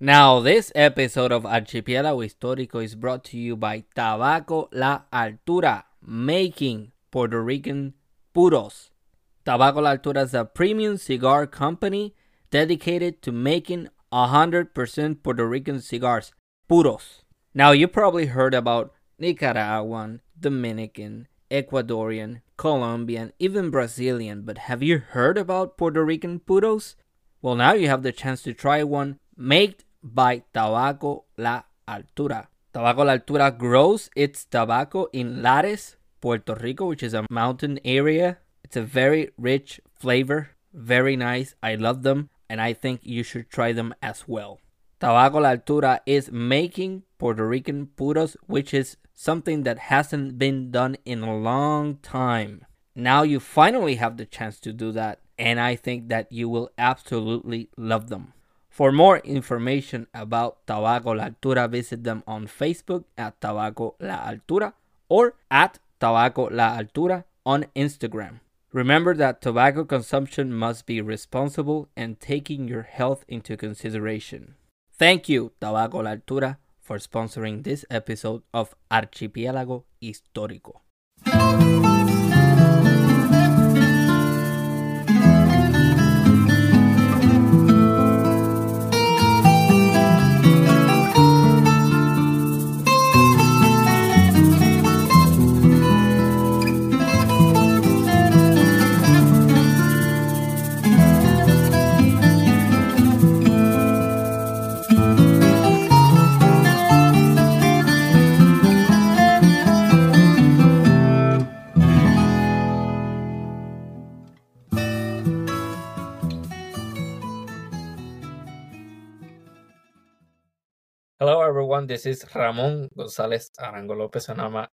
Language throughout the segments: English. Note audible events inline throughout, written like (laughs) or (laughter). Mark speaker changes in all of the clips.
Speaker 1: Now, this episode of Archipiélago Histórico is brought to you by Tabaco La Altura, making Puerto Rican puros. Tabaco La Altura is a premium cigar company dedicated to making 100% Puerto Rican cigars, puros. Now, you probably heard about Nicaraguan, Dominican, Ecuadorian, Colombian, even Brazilian, but have you heard about Puerto Rican puros? Well, now you have the chance to try one made by Tabaco La Altura. Tabaco La Altura grows its tobacco in Lares, Puerto Rico, which is a mountain area. It's a very rich flavor, very nice. I love them, and I think you should try them as well. Tabaco La Altura is making Puerto Rican puros, which is something that hasn't been done in a long time. Now you finally have the chance to do that, and I think that you will absolutely love them. For more information about Tabaco La Altura, visit them on Facebook at Tabaco La Altura or at Tabaco La Altura on Instagram. Remember that tobacco consumption must be responsible and taking your health into consideration. Thank you, Tabaco La Altura, for sponsoring this episode of Archipiélago Histórico. Everyone. This is Ramon Gonzalez Arango Lopez, and I'm a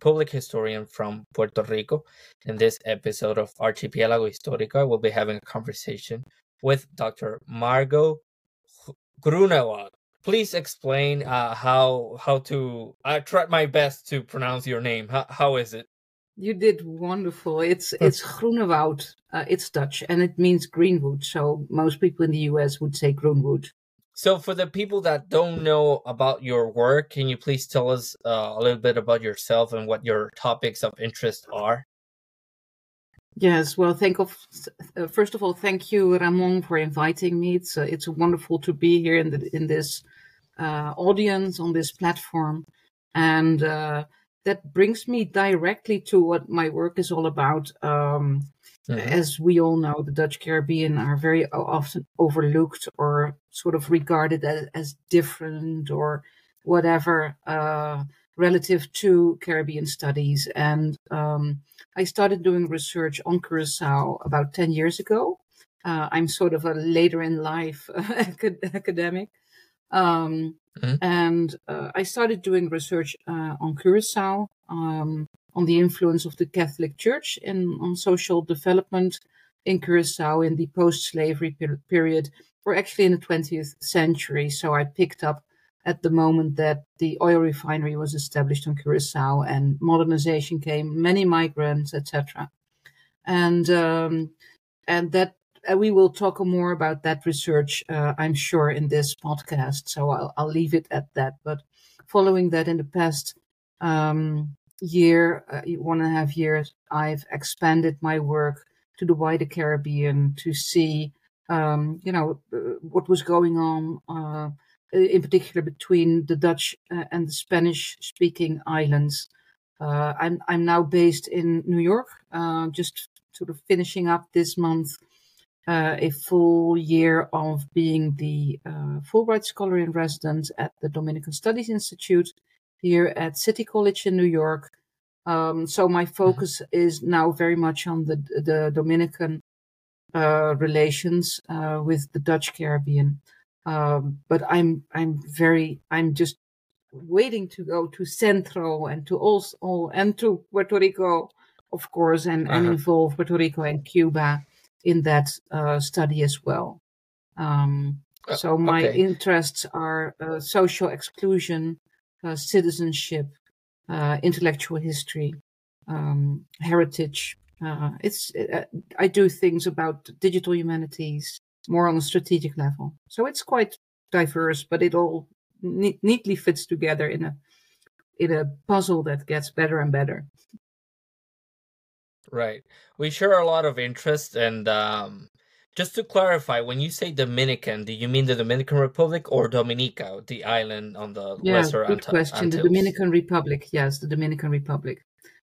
Speaker 1: public historian from Puerto Rico. In this episode of Archipiélago Histórico, I will be having a conversation with Dr. Margo Groenewoud. Please explain uh, how how to. I tried my best to pronounce your name. How, how is it?
Speaker 2: You did wonderful. It's it's Groenewoud. Uh, it's Dutch, and it means greenwood. So most people in the U.S. would say Groenwood.
Speaker 1: So, for the people that don't know about your work, can you please tell us uh, a little bit about yourself and what your topics of interest are?
Speaker 2: Yes, well, thank of uh, first of all, thank you, Ramon, for inviting me. It's uh, it's wonderful to be here in the, in this uh, audience on this platform, and uh, that brings me directly to what my work is all about. Um, Mm-hmm. As we all know, the Dutch Caribbean are very often overlooked or sort of regarded as, as different or whatever uh, relative to Caribbean studies. And um, I started doing research on Curacao about 10 years ago. Uh, I'm sort of a later in life (laughs) academic. Um, mm-hmm. And uh, I started doing research uh, on Curacao. Um, on the influence of the Catholic Church in on social development in Curacao in the post-slavery per- period, or actually in the 20th century. So I picked up at the moment that the oil refinery was established on Curacao and modernization came, many migrants, etc. And um, and that uh, we will talk more about that research, uh, I'm sure, in this podcast. So I'll, I'll leave it at that. But following that, in the past um, year, uh, one and a half years, I've expanded my work to the wider Caribbean to see, um, you know, uh, what was going on, uh, in particular between the Dutch uh, and the Spanish-speaking islands. Uh, I'm I'm now based in New York, uh, just sort of finishing up this month a full year of being the Fulbright Scholar in Residence at the Dominican Studies Institute here at City College in New York. Um, so my mm-hmm. focus is now very much on the the Dominican uh, relations uh, with the Dutch Caribbean. Um, but I'm I'm very I'm just waiting to go to Centro and to also and to Puerto Rico, of course, and, uh-huh. and involve Puerto Rico and Cuba in that uh, study as well. Um, uh, so my okay. interests are uh, social exclusion, citizenship, uh, intellectual history, um, heritage. Uh, it's uh, I do things about digital humanities more on a strategic level. So it's quite diverse, but it all ne- neatly fits together in a in a puzzle that gets better and better.
Speaker 1: Right. We share a lot of interest and um, just to clarify, when you say Dominican, do you mean the Dominican Republic or Dominica, the island on the
Speaker 2: yeah,
Speaker 1: lesser
Speaker 2: good
Speaker 1: Ant-
Speaker 2: question.
Speaker 1: Antilles?
Speaker 2: The Dominican Republic, yes, the Dominican Republic.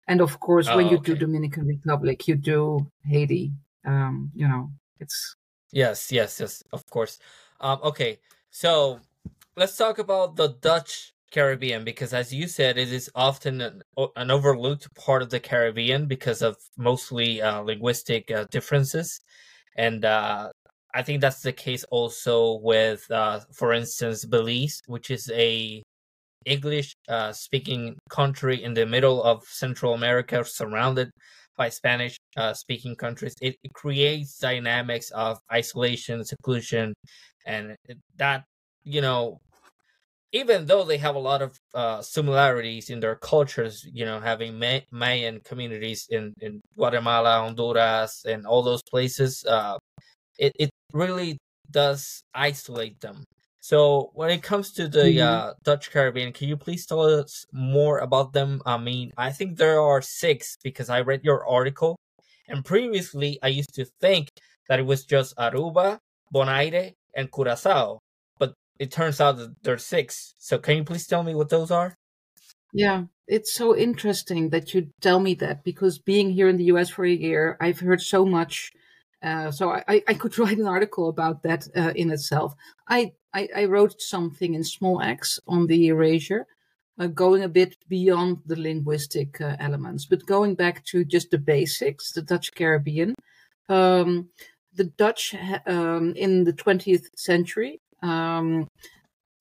Speaker 2: And of course, when
Speaker 1: Oh,
Speaker 2: you do. Dominican Republic, you do Haiti. Um, you know, it's
Speaker 1: Yes, yes, yes, of course. Um, okay, so let's talk about the Dutch Caribbean because, as you said, it is often an, an overlooked part of the Caribbean because of mostly uh, linguistic uh, differences, and uh, I think that's the case also with, uh, for instance, Belize, which is a English uh, speaking country in the middle of Central America, surrounded by Spanish uh, speaking countries. It, it creates dynamics of isolation, seclusion, and that, you know, even though they have a lot of uh, similarities in their cultures, you know, having May- Mayan communities in, in Guatemala, Honduras, and all those places, uh, it, it really does isolate them. So when it comes to the
Speaker 2: Mhm.
Speaker 1: uh, Dutch Caribbean, can you please tell us more about them? I mean, I think there are six because I read your article, and previously I used to think that it was just Aruba, Bonaire, and Curacao, it turns out that there's six. So can you please tell me what those are?
Speaker 2: yeah, it's so interesting that you tell me that because being here in the US for a year, I've heard so much. Uh, so I, I- could (laughs) write an article about that uh, in itself. I, I, I wrote something in Small Axe on the erasure, uh, going a bit beyond the linguistic uh, elements, but going back to just the basics, the Dutch Caribbean. Um, the Dutch um, in the 20th century, um,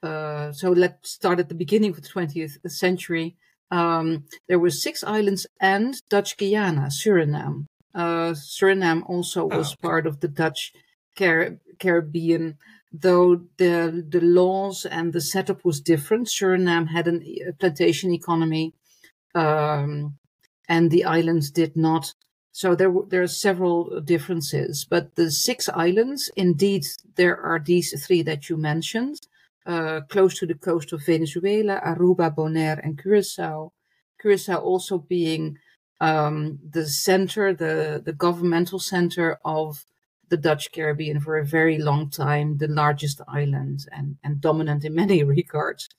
Speaker 2: uh, so let's start at the beginning of the 20th century. Um, there were six islands and Dutch Guiana, Suriname. Uh, Suriname also
Speaker 1: Oh,
Speaker 2: was
Speaker 1: okay.
Speaker 2: part of the Dutch Car- Caribbean, though the the laws and the setup was different. Suriname had an, a plantation economy, um, and the islands did not. So there there are several differences, but the six islands, indeed, there are these three that you mentioned, uh, close to the coast of Venezuela, Aruba, Bonaire, and Curacao. Curacao also being um, the center, the the governmental center of the Dutch Caribbean for a very long time, the largest island and and dominant in (laughs) many regards,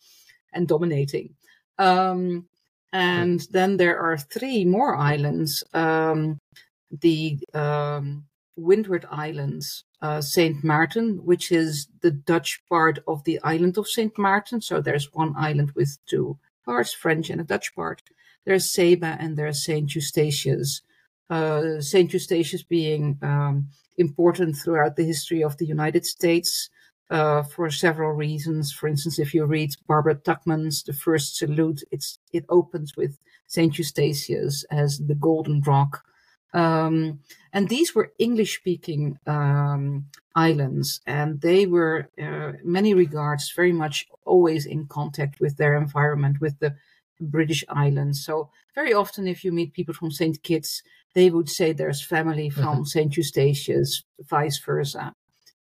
Speaker 2: and dominating. Um, and then there are three more islands. Um, the um, Windward Islands, uh, Saint Martin, which is the Dutch part of the island of Saint Martin. So there's one island with two parts, French and a Dutch part. There's Saba and there's Saint Eustatius. Uh, Saint Eustatius being um, important throughout the history of the United States uh, for several reasons. For instance, if you read Barbara Tuchman's The First Salute, it's it opens with Saint Eustatius as the Golden Rock. Um, and these were English speaking um, islands, and they were, uh, in many regards, very much always in contact with their environment, with the British islands. So, very often, if you meet people from St. Kitts, they would say there's family from St. Eustatius, vice versa.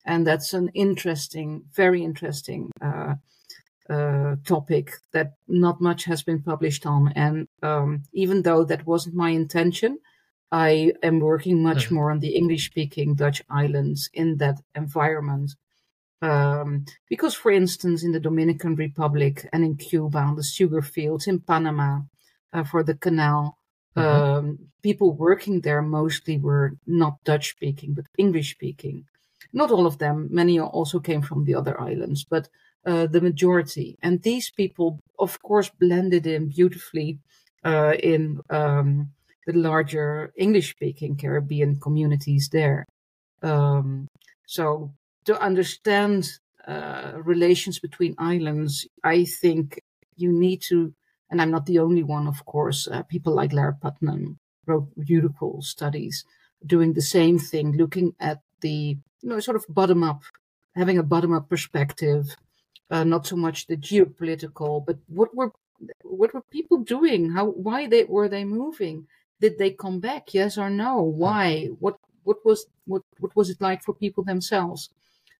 Speaker 2: And that's an interesting, very interesting uh, uh, topic that not much has been published on. And um, even though that wasn't my intention, I am working much
Speaker 1: Mhm.
Speaker 2: more on the English speaking Dutch islands in that environment. Um, because, for instance, in the Dominican Republic and in Cuba, on the sugar fields, in Panama, uh, for the canal,
Speaker 1: Mhm.
Speaker 2: um, people working there mostly were not Dutch speaking, but English speaking. Not all of them, many also came from the other islands, but uh, the majority. And these people, of course, blended in beautifully uh, in um, the larger English speaking Caribbean communities there. Um, so, to understand uh, relations between islands, I think you need to, and I'm not the only one, of course, uh, people like Lara Putnam wrote beautiful studies doing the same thing, looking at the, you know, sort of bottom up, having a bottom up perspective, uh, not so much the geopolitical, but what were what were people doing? How why they were they moving? Did they come back? Yes or no? Why? What what was what what was it like for people themselves?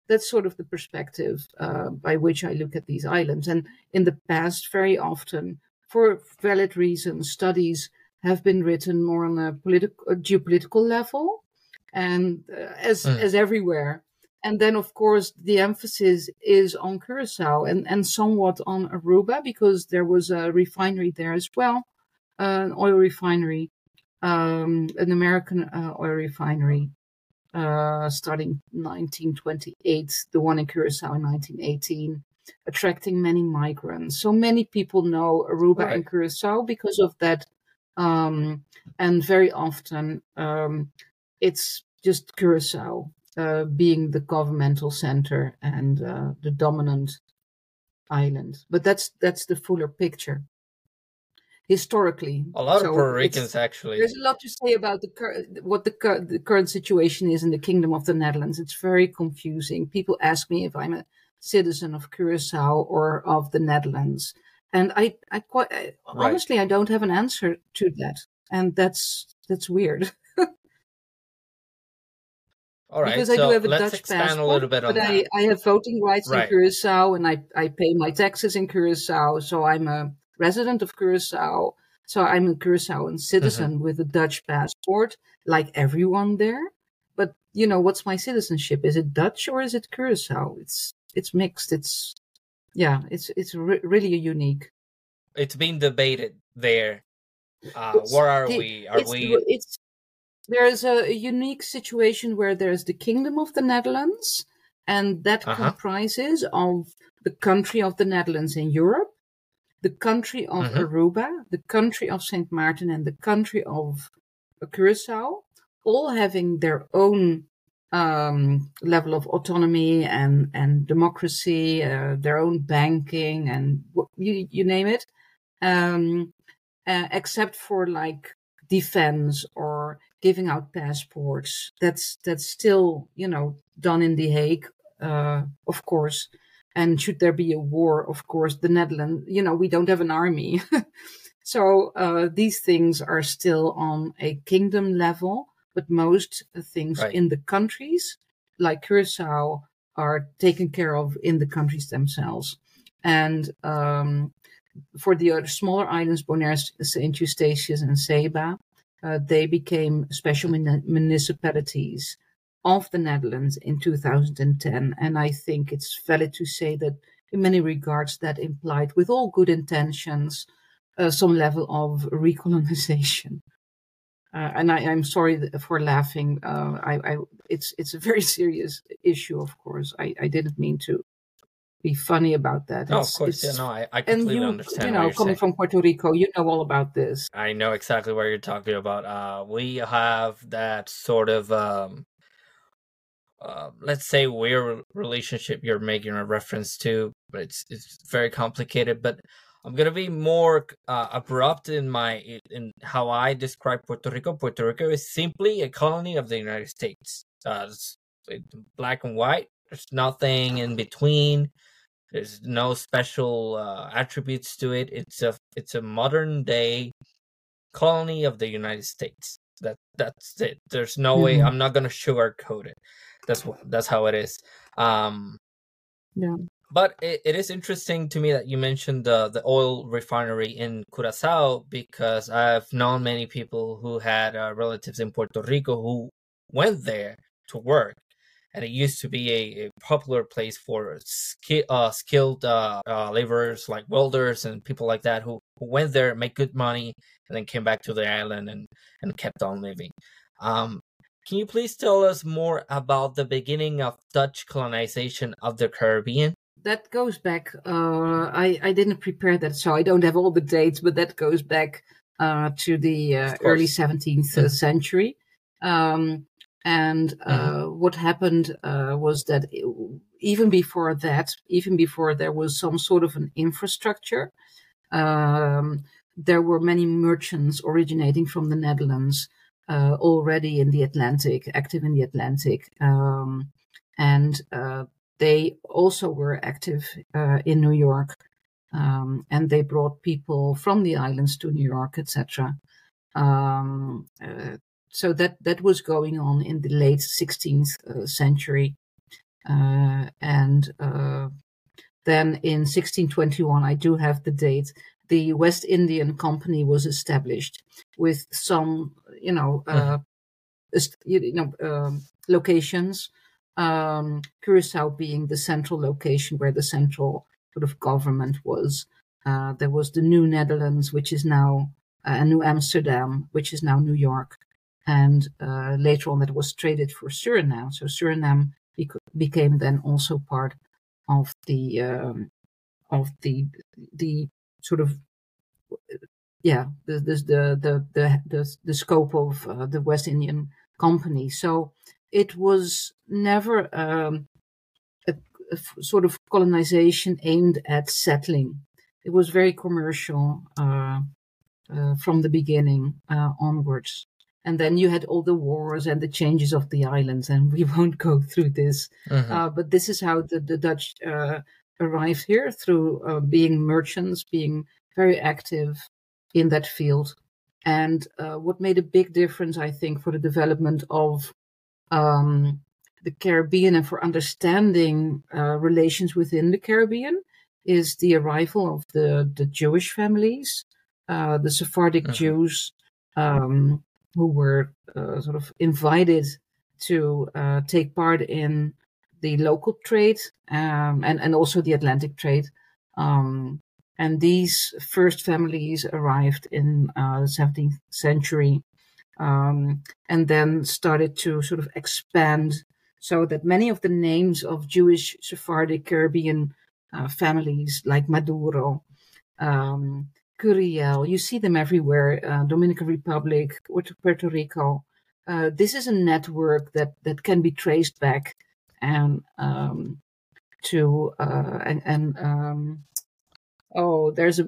Speaker 2: that's sort of the perspective uh, by which I look at these islands. And in the past, very often, for valid reasons, studies have been written more on a political, geopolitical level, and uh, as mm. as everywhere. And then, of course, the emphasis is on Curacao and, and somewhat on Aruba because there was a refinery there as well, uh, an oil refinery, um, an American uh, oil refinery uh, starting 1928, the one in Curacao in 1918, attracting many migrants. So many people know Aruba right. and Curacao because of that. Um, and very often um, it's just Curacao uh, being the governmental center and uh, the dominant island. But that's that's the fuller picture historically.
Speaker 1: A lot so of Puerto Ricans actually.
Speaker 2: There's a lot to say about the what the, cur- the current situation is in the Kingdom of the Netherlands. It's very confusing. People ask me if I'm a citizen of Curacao or of the Netherlands, and I, I quite I, right. honestly, I don't have an answer to that, and that's that's weird. (laughs)
Speaker 1: All right, because so I do have a Dutch passport, a but
Speaker 2: that. I, I have voting rights right. in Curacao, and I, I pay my taxes in Curacao, so I'm a resident of Curacao. So I'm a Curaçaoan citizen mm-hmm. with a Dutch passport, like everyone there. But you know, what's my citizenship? Is it Dutch or is it Curacao? It's it's mixed. It's yeah, it's it's re- really unique.
Speaker 1: It's being debated there. Uh, where are the, we? Are
Speaker 2: it's,
Speaker 1: we?
Speaker 2: It's there's a, a, unique situation where there's the Kingdom of the Netherlands, and that uh-huh. comprises of the country of the Netherlands in Europe, the country of mm-hmm. Aruba, the country of St. Martin, and the country of Curacao, all having their own um, level of autonomy and, and democracy, uh, their own banking, and you, you name it, um, uh, except for like defense or giving out passports. That's that's still you know done in The Hague, uh, of course. And should there be a war, of course, the Netherlands, you know, we don't have an army. (laughs) so uh, these things are still on a kingdom level, but most things right. in the countries, like Curacao, are taken care of in the countries themselves. And um, for the other smaller islands, Bonaire, St. Eustatius, and Saba, uh, they became special municipalities of the Netherlands in 2010. And I think it's valid to say that in many regards that implied, with all good intentions, uh, some level of recolonization. Uh, and I, am sorry for laughing. Uh, I, I, it's it's a very (laughs) serious issue, of course. I, I didn't mean to be funny about that.
Speaker 1: No, it's, of course, yeah, no, I, I completely
Speaker 2: and you,
Speaker 1: understand.
Speaker 2: You know, coming
Speaker 1: saying.
Speaker 2: from Puerto Rico, you know all about this.
Speaker 1: I know exactly what you're talking about. Uh, we have that sort of um, uh, let's say weird relationship you're making a reference to, but it's it's very complicated. But I'm gonna be more uh, abrupt in my in how I describe Puerto Rico. Puerto Rico is simply a colony of the United States. Uh, it's black and white. There's nothing in between. There's no special uh, attributes to it. It's a it's a modern day colony of the United States. That that's it. There's no mm-hmm. way. I'm not gonna sugarcoat it. That's what that's how it is. Um,
Speaker 2: yeah.
Speaker 1: But it, it is interesting to me that you mentioned the the oil refinery in Curacao because I've known many people who had uh, relatives in Puerto Rico who went there to work, and it used to be a, a popular place for ski, uh, skilled uh, uh, laborers like welders and people like that who, who went there, make good money, and then came back to the island and and kept on living. Um, can you please tell us more about the beginning of Dutch colonization of the Caribbean?
Speaker 2: That goes back. Uh, I I didn't prepare that, so I don't have all the dates, but that goes back uh, to the uh, early 17th mm-hmm. century. Um, and uh, mm-hmm. what happened uh, was that even before that, even before there was some sort of an infrastructure, um, there were many merchants originating from the Netherlands uh, already in the Atlantic, active in the Atlantic. Um, and uh, they also were active uh, in New York. Um, and they brought people from the islands to New York, etc. Um, uh, so that that was going on in the late 16th uh, century, Uh, and uh, then in 1621, I do have the date, the West Indian Company was established with some, you know, uh, you know, um, locations. Um, Curacao being the central location where the central sort of government was. Uh, there was the New Netherlands, which is now uh, New Amsterdam, which is now New York, and uh, later on that was traded for Suriname. So Suriname bec- became then also part of the um, of the the sort of yeah the the the the the, the scope of uh, the West Indian Company. So it was never um, a, sort of colonization aimed at settling. It was very commercial uh, uh, from the beginning uh, onwards. And then you had all the wars and the changes of the islands, and we (laughs) won't go through this. Mm-hmm. but this is how the, the Dutch uh, arrived here through uh, being merchants, being very active in that field. And uh, what made a big difference, I think, for the development of um, the Caribbean and for understanding uh, relations within the Caribbean is the arrival of the, the Jewish families, uh, the Sephardic mm-hmm. Jews um, who were uh, sort of invited to uh, take part in the local trade um, and, and also the Atlantic trade. Um, and these first families arrived in uh, the 17th century um, and then started to sort of expand so that many of the names of Jewish Sephardic Caribbean uh, families like Maduro, um, Curiel, you see them everywhere, uh, Dominican Republic, Puerto Rico. Uh, this is a network that, that can be traced back and um, to uh, and, and um, oh, there's a,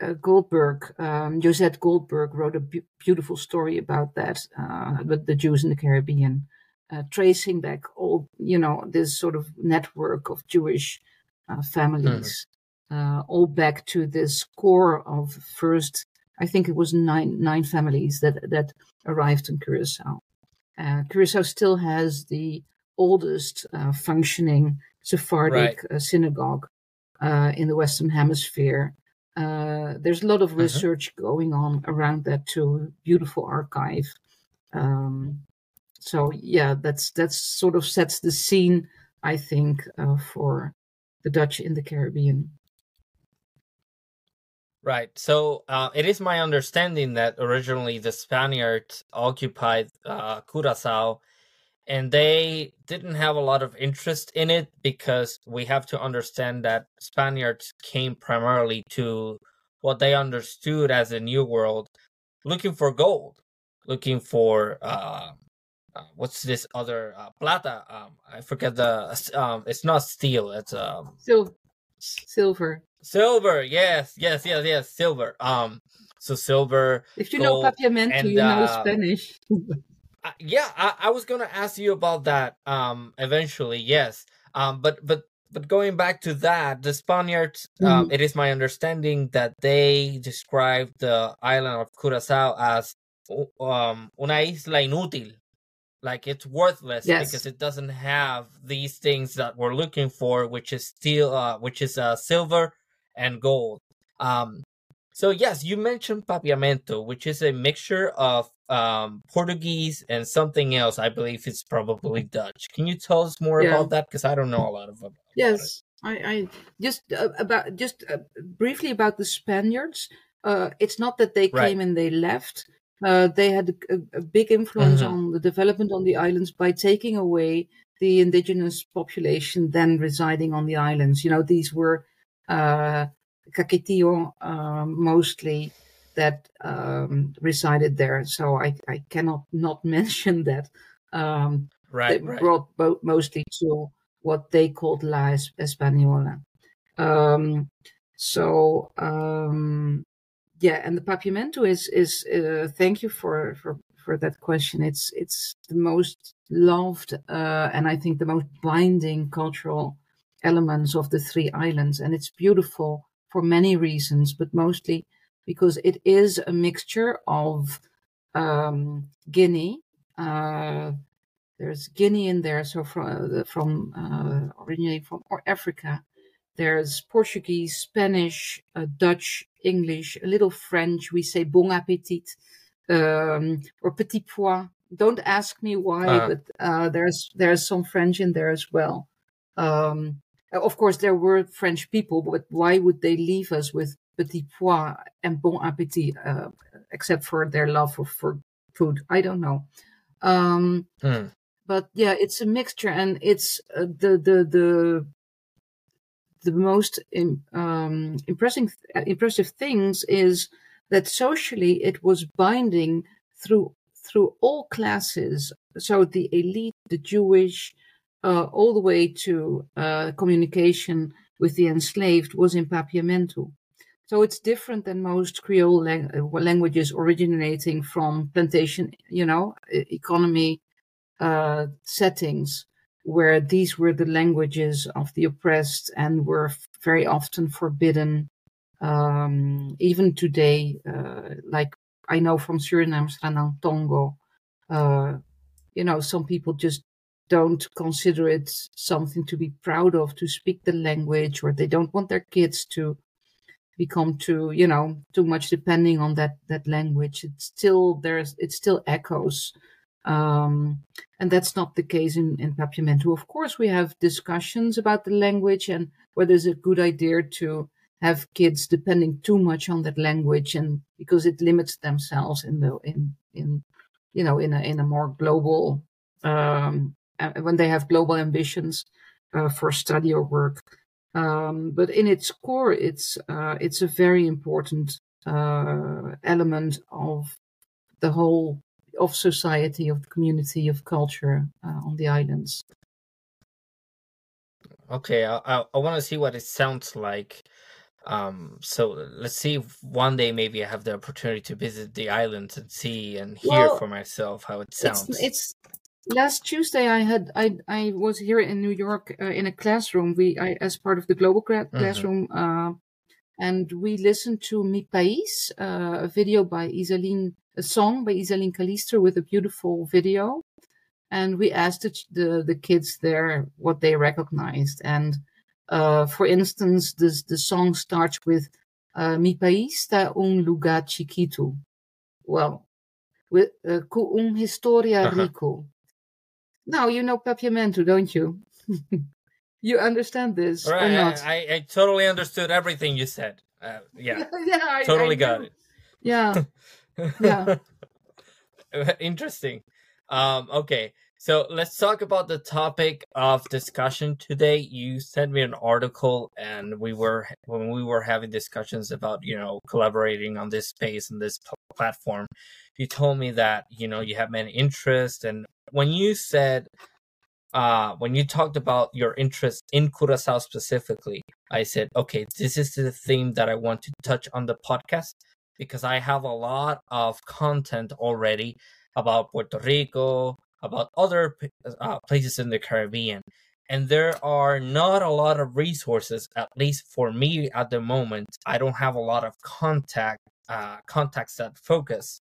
Speaker 2: a Goldberg, um, Josette Goldberg wrote a beautiful story about that, uh, with the Jews in the Caribbean, uh, tracing back all you know this sort of network of Jewish uh, families, mm. all back to this core of first. I think it was nine nine families that that arrived in Curacao. Uh, Curacao still has the oldest uh, functioning Sephardic right. uh, synagogue uh, in the Western Hemisphere. Uh, there's a lot of uh-huh. research uh-huh. going on around that too. Beautiful archive. Um, so yeah, that's that's sort of sets the scene, I think, uh, for the Dutch in the Caribbean.
Speaker 1: Right. So uh, it is my understanding that originally the Spaniards occupied uh, Curacao and they didn't have a lot of interest in it because we have to understand that Spaniards came primarily to what they understood as a new world, looking for gold, looking for uh, uh, what's this other uh, plata? Um, I forget the. Um, it's not steel. It's um
Speaker 2: Sil- silver.
Speaker 1: Silver. Yes. Yes. Yes. Yes. Silver. Um. So silver.
Speaker 2: If you gold, know papiamento, and, you know uh, Spanish. (laughs)
Speaker 1: yeah, I, I was gonna ask you about that um eventually. Yes. Um, but but but going back to that, the Spaniards, um, mm-hmm. um, it is my understanding that they described the island of Curacao as um una isla inútil, like it's worthless yes. because it doesn't have these things that we're looking for, which is steel, uh, which is uh, silver and gold. Um, so yes, you mentioned papiamento, which is a mixture of um, Portuguese and something else. I believe it's probably Dutch. Can you tell us more yeah. about that? Because I don't know a lot of about
Speaker 2: Yes, I, I just uh, about just uh, briefly about the Spaniards. Uh, it's not that they right. came and they left. Uh, they had a, a big influence mm-hmm. on the development on the islands by taking away the indigenous population then residing on the islands. You know, these were uh, Caquetío um, mostly that um, resided there. So I, I cannot not (laughs) mention that. Um,
Speaker 1: right,
Speaker 2: right. Brought bo- mostly to what they called La Española. Um, so um, yeah, and the papiamento is is uh, thank you for for for that question. It's it's the most loved uh, and I think the most binding cultural elements of the three islands, and it's beautiful for many reasons, but mostly because it is a mixture of um, Guinea, uh, there's Guinea in there, so from from uh, originating from Africa. There's Portuguese, Spanish, uh, Dutch, English, a little French. We say bon appetit um, or petit pois. Don't ask me why, uh but uh, there's there's some French in there as well. Um, of course, there were French people, but why would they leave us with petit pois and bon appetit, uh, except for their love for, for food? I don't know. Um, hmm. But yeah, it's a mixture, and it's uh, the the the the most um, impressive impressive things is that socially it was binding through through all classes. So the elite, the Jewish, uh, all the way to uh, communication with the enslaved was in Papiamento. So it's different than most Creole lang- uh, languages originating from plantation, you know, economy uh, settings, where these were the languages of the oppressed and were very often forbidden. Um, even today, uh, like I know from Suriname, Sranan Tongo, uh, you know, some people just don't consider it something to be proud of to speak the language, or they don't want their kids to become too, you know, too much depending on that that language. It's still there's it still echoes. Um, and that's not the case in, in. Of course, we have discussions about the language and whether it's a good idea to have kids depending too much on that language and because it limits themselves in the in in you know in a in a more global um, when they have global ambitions uh, for study or work. Um, but in its core, it's uh, it's a very important uh, element of the whole of society, of the community, of culture uh, on the islands.
Speaker 1: Okay, I I, I want to see what it sounds like um, so let's see if one day maybe I have the opportunity to visit the islands and see and hear well, for myself how it sounds.
Speaker 2: It's, it's, last Tuesday. I had I I was here in New York uh, in a classroom. We I, as part of the global mm-hmm. classroom, mm-hmm. uh, and we listened to Mi País, uh, a video by Izaline, a song by Izaline Calister with a beautiful video, and we asked the the, the kids there what they recognized and uh, for instance, this, the song starts with uh, Mi país está un lugar chiquito. Well, with uh, un historia uh-huh. rico. Now you know Papiamento, don't you? (laughs) you understand this right, or not?
Speaker 1: I, I, I, totally understood everything you said. Uh, yeah, (laughs) yeah, I, totally I got it.
Speaker 2: Yeah, (laughs) yeah. (laughs)
Speaker 1: Interesting. Um, okay, so let's talk about the topic of discussion today. You sent me an article, and we were when we were having discussions about you know collaborating on this space and this platform. You told me that you know you have many interests, and when you said uh, when you talked about your interest in Curacao specifically, I said, okay, this is the theme that I want to touch on the podcast because I have a lot of content already about Puerto Rico, about other uh, places in the Caribbean. And there are not a lot of resources, at least for me at the moment. I don't have a lot of contact uh, contacts that focus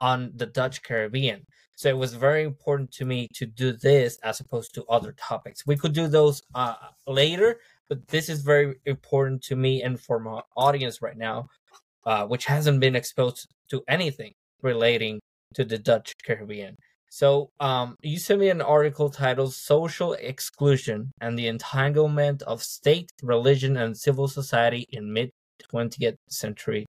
Speaker 1: on the Dutch Caribbean. So it was very important to me to do this as opposed to other topics. We could do those uh, later, but this is very important to me and for my audience right now, uh, which hasn't been exposed to anything relating to the Dutch Caribbean. So, um, you sent me an article titled Social Exclusion and the Entanglement of State, Religion, and Civil Society in Mid 20th Century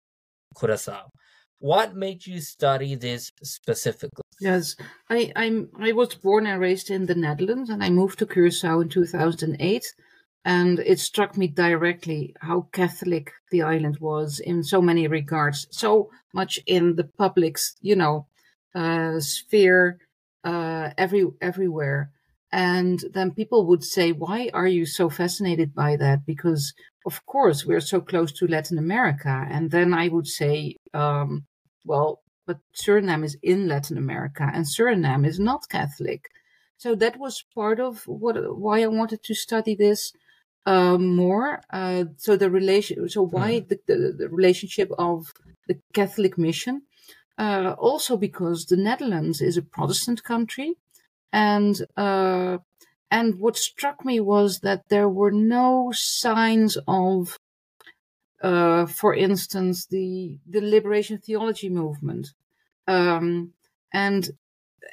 Speaker 1: Curacao. What made you study this specifically?
Speaker 2: Yes, I, I'm, I was born and raised in the Netherlands and I moved to Curacao in 2008. And it struck me directly how Catholic the island was in so many regards, so much in the public's, you know, uh, sphere uh, every everywhere. And then people would say, "Why are you so fascinated by that?" Because of course we're so close to Latin America. And then I would say, um, "Well, but Suriname is in Latin America, and Suriname is not Catholic." So that was part of what why I wanted to study this uh, more. Uh, so the relation, so why mm. the, the, the relationship of the Catholic mission uh, also because the Netherlands is a Protestant country. and uh, and what struck me was that there were no signs of, uh, for instance, the the liberation theology movement, um, and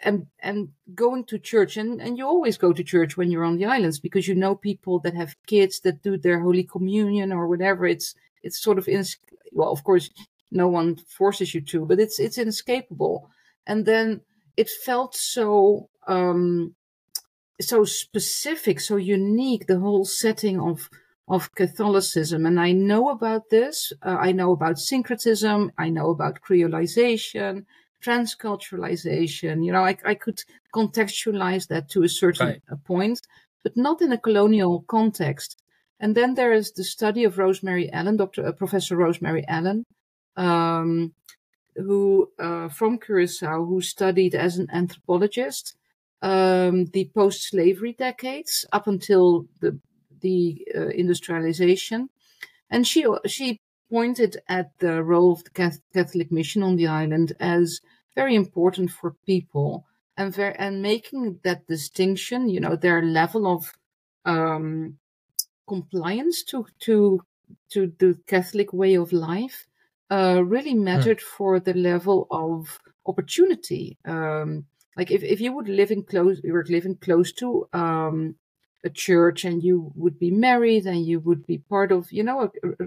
Speaker 2: and and going to church and and you always go to church when you're on the islands because you know people that have kids that do their holy communion or whatever. It's it's sort of in, well, of course, no one forces you to, but it's it's inescapable. And then it felt so um, so specific, so unique. The whole setting of of Catholicism, and I know about this. Uh, I know about syncretism. I know about creolization, transculturalization. You know, I, I could contextualize that to a certain right. point, but not in a colonial context. And then there is the study of Rosemary Allen, Dr. Uh, Professor Rosemary Allen, um, who uh, from Curacao, who studied as an anthropologist um, the post-slavery decades up until the the uh, industrialization, and she she pointed at the role of the Catholic mission on the island as very important for people and very, and making that distinction, you know, their level of um, compliance to to to the Catholic way of life uh, really hmm. mattered for the level of opportunity. Um, like if, if you would live in close, you were living close to um, a church and you would be married and you would be part of, you know, a, a,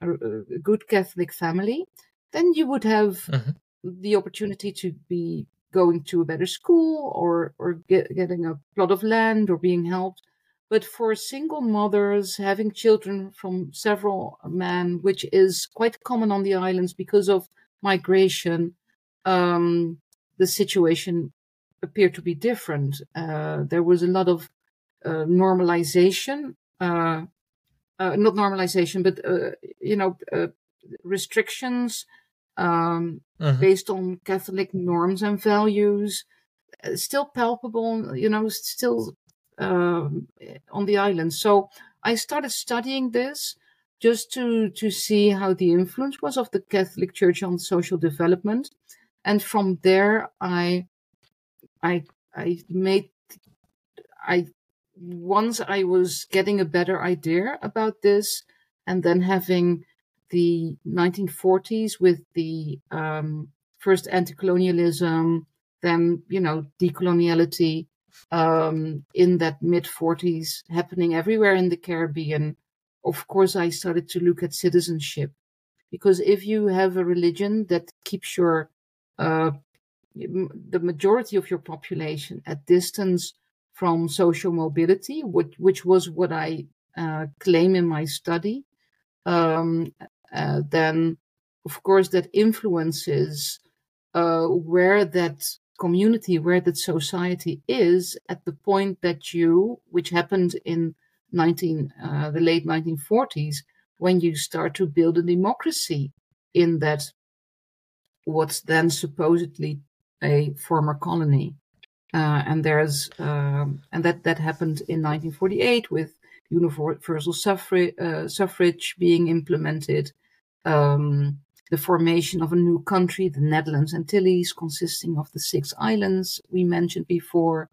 Speaker 2: a good Catholic family, then you would have mm-hmm. the opportunity to be going to a better school or or get, getting a plot of land or being helped but for single mothers having children from several men, which is quite common on the islands because of migration, um, the situation appeared to be different. Uh, there was a lot of uh, normalization, uh, uh not normalization, but uh, you know, uh, restrictions um, mm-hmm. based on Catholic norms and values. Still palpable, you know, still um, on the island. So I started studying this just to to see how the influence was of the Catholic Church on social development, and from there I I I made I once I was getting a better idea about this, and then having the 1940s with the um, first anti-colonialism, then you know decoloniality, um, in that mid 40s happening everywhere in the Caribbean, of course, I started to look at citizenship. Because if you have a religion that keeps your uh, the majority of your population at distance from social mobility, which, which was what I uh, claim in my study, um, uh, then of course that influences uh, where that community where that society is at the point that you, which happened in 19, uh, the late 1940s, when you start to build a democracy in that what's then supposedly a former colony. Uh, and there's um, and that that happened in 1948 with universal suffrage, uh, suffrage being implemented, um, the formation of a new country, the Netherlands Antilles, consisting of the six islands we mentioned before.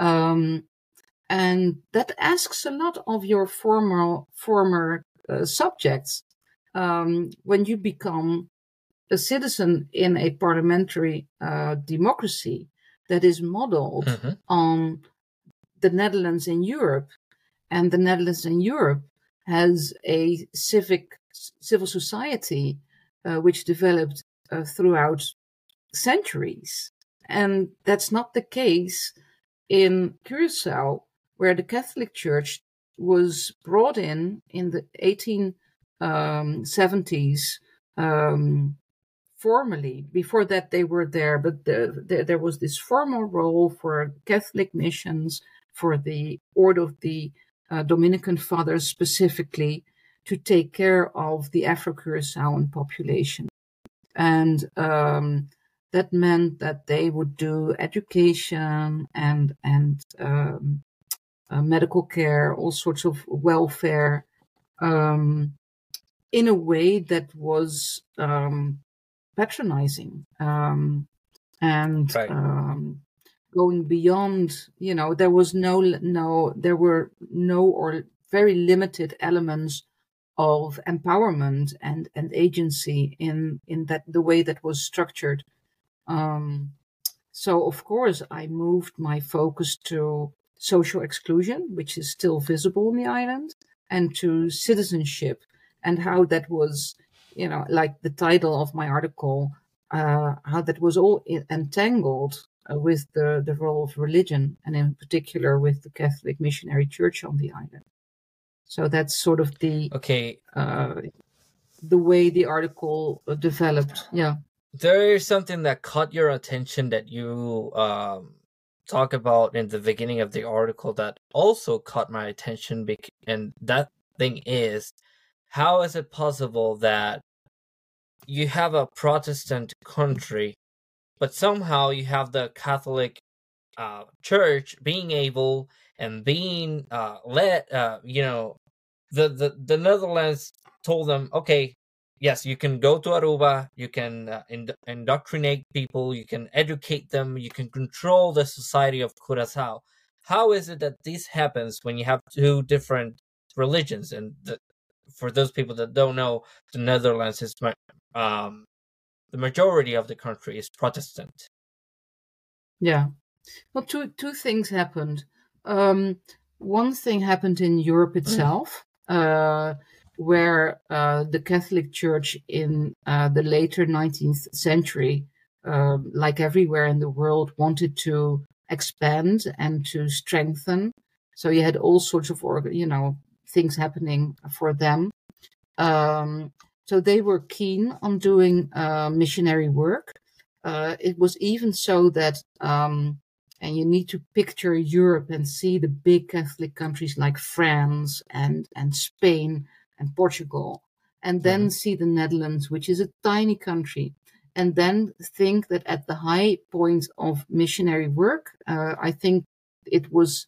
Speaker 2: Um, and that asks a lot of your former former uh, subjects um, when you become a citizen in a parliamentary uh, democracy that is modeled mm-hmm. on the Netherlands in Europe, and the Netherlands in Europe has a civic civil society uh, which developed uh, throughout centuries. And that's not the case in Curacao, where the Catholic Church was brought in in the 1870s um, um, formally. Before that, they were there, but the, the, there was this formal role for Catholic missions, for the Order of the uh, Dominican Fathers specifically, to take care of the Afro Curaçaoan population. And um, that meant that they would do education and, and um, uh, medical care, all sorts of welfare um, in a way that was um, patronizing. Um, and
Speaker 1: right.
Speaker 2: Um, going beyond. You know, there was no no there were no or very limited elements of empowerment and and agency in in that the way that was structured. Um, so of course, I moved my focus to social exclusion, which is still visible on the island, and to citizenship and how that was, you know, like the title of my article, uh, how that was all entangled uh, with the, the role of religion, and in particular with the Catholic Missionary Church on the island. So that's sort of the
Speaker 1: okay
Speaker 2: uh, the way the article uh, developed. Yeah,
Speaker 1: there is something that caught your attention that you um, talk about in the beginning of the article that also caught my attention, and that thing is how is it possible that you have a Protestant country, but somehow you have the Catholic uh, Church being able and being uh, let, uh, you know, the, the, the Netherlands told them, okay, yes, you can go to Aruba, you can uh, ind- indoctrinate people, you can educate them, you can control the society of Curacao. How is it that this happens when you have two different religions? And the, for those people that don't know, the Netherlands is um, the majority of the country is Protestant.
Speaker 2: Yeah, well, two two things happened. Um, one thing happened in Europe mm. itself, mm. uh, where uh, the Catholic Church in uh, the later 19th century, um, like everywhere in the world, wanted to expand and to strengthen. So you had all sorts of, you know, things happening for them. Um, so they were keen on doing uh, missionary work. Uh, it was even so that, um, and you need to picture Europe and see the big Catholic countries like France and, and Spain and Portugal, and then mm-hmm. see the Netherlands, which is a tiny country, and then think that at the high point of missionary work, uh, I think it was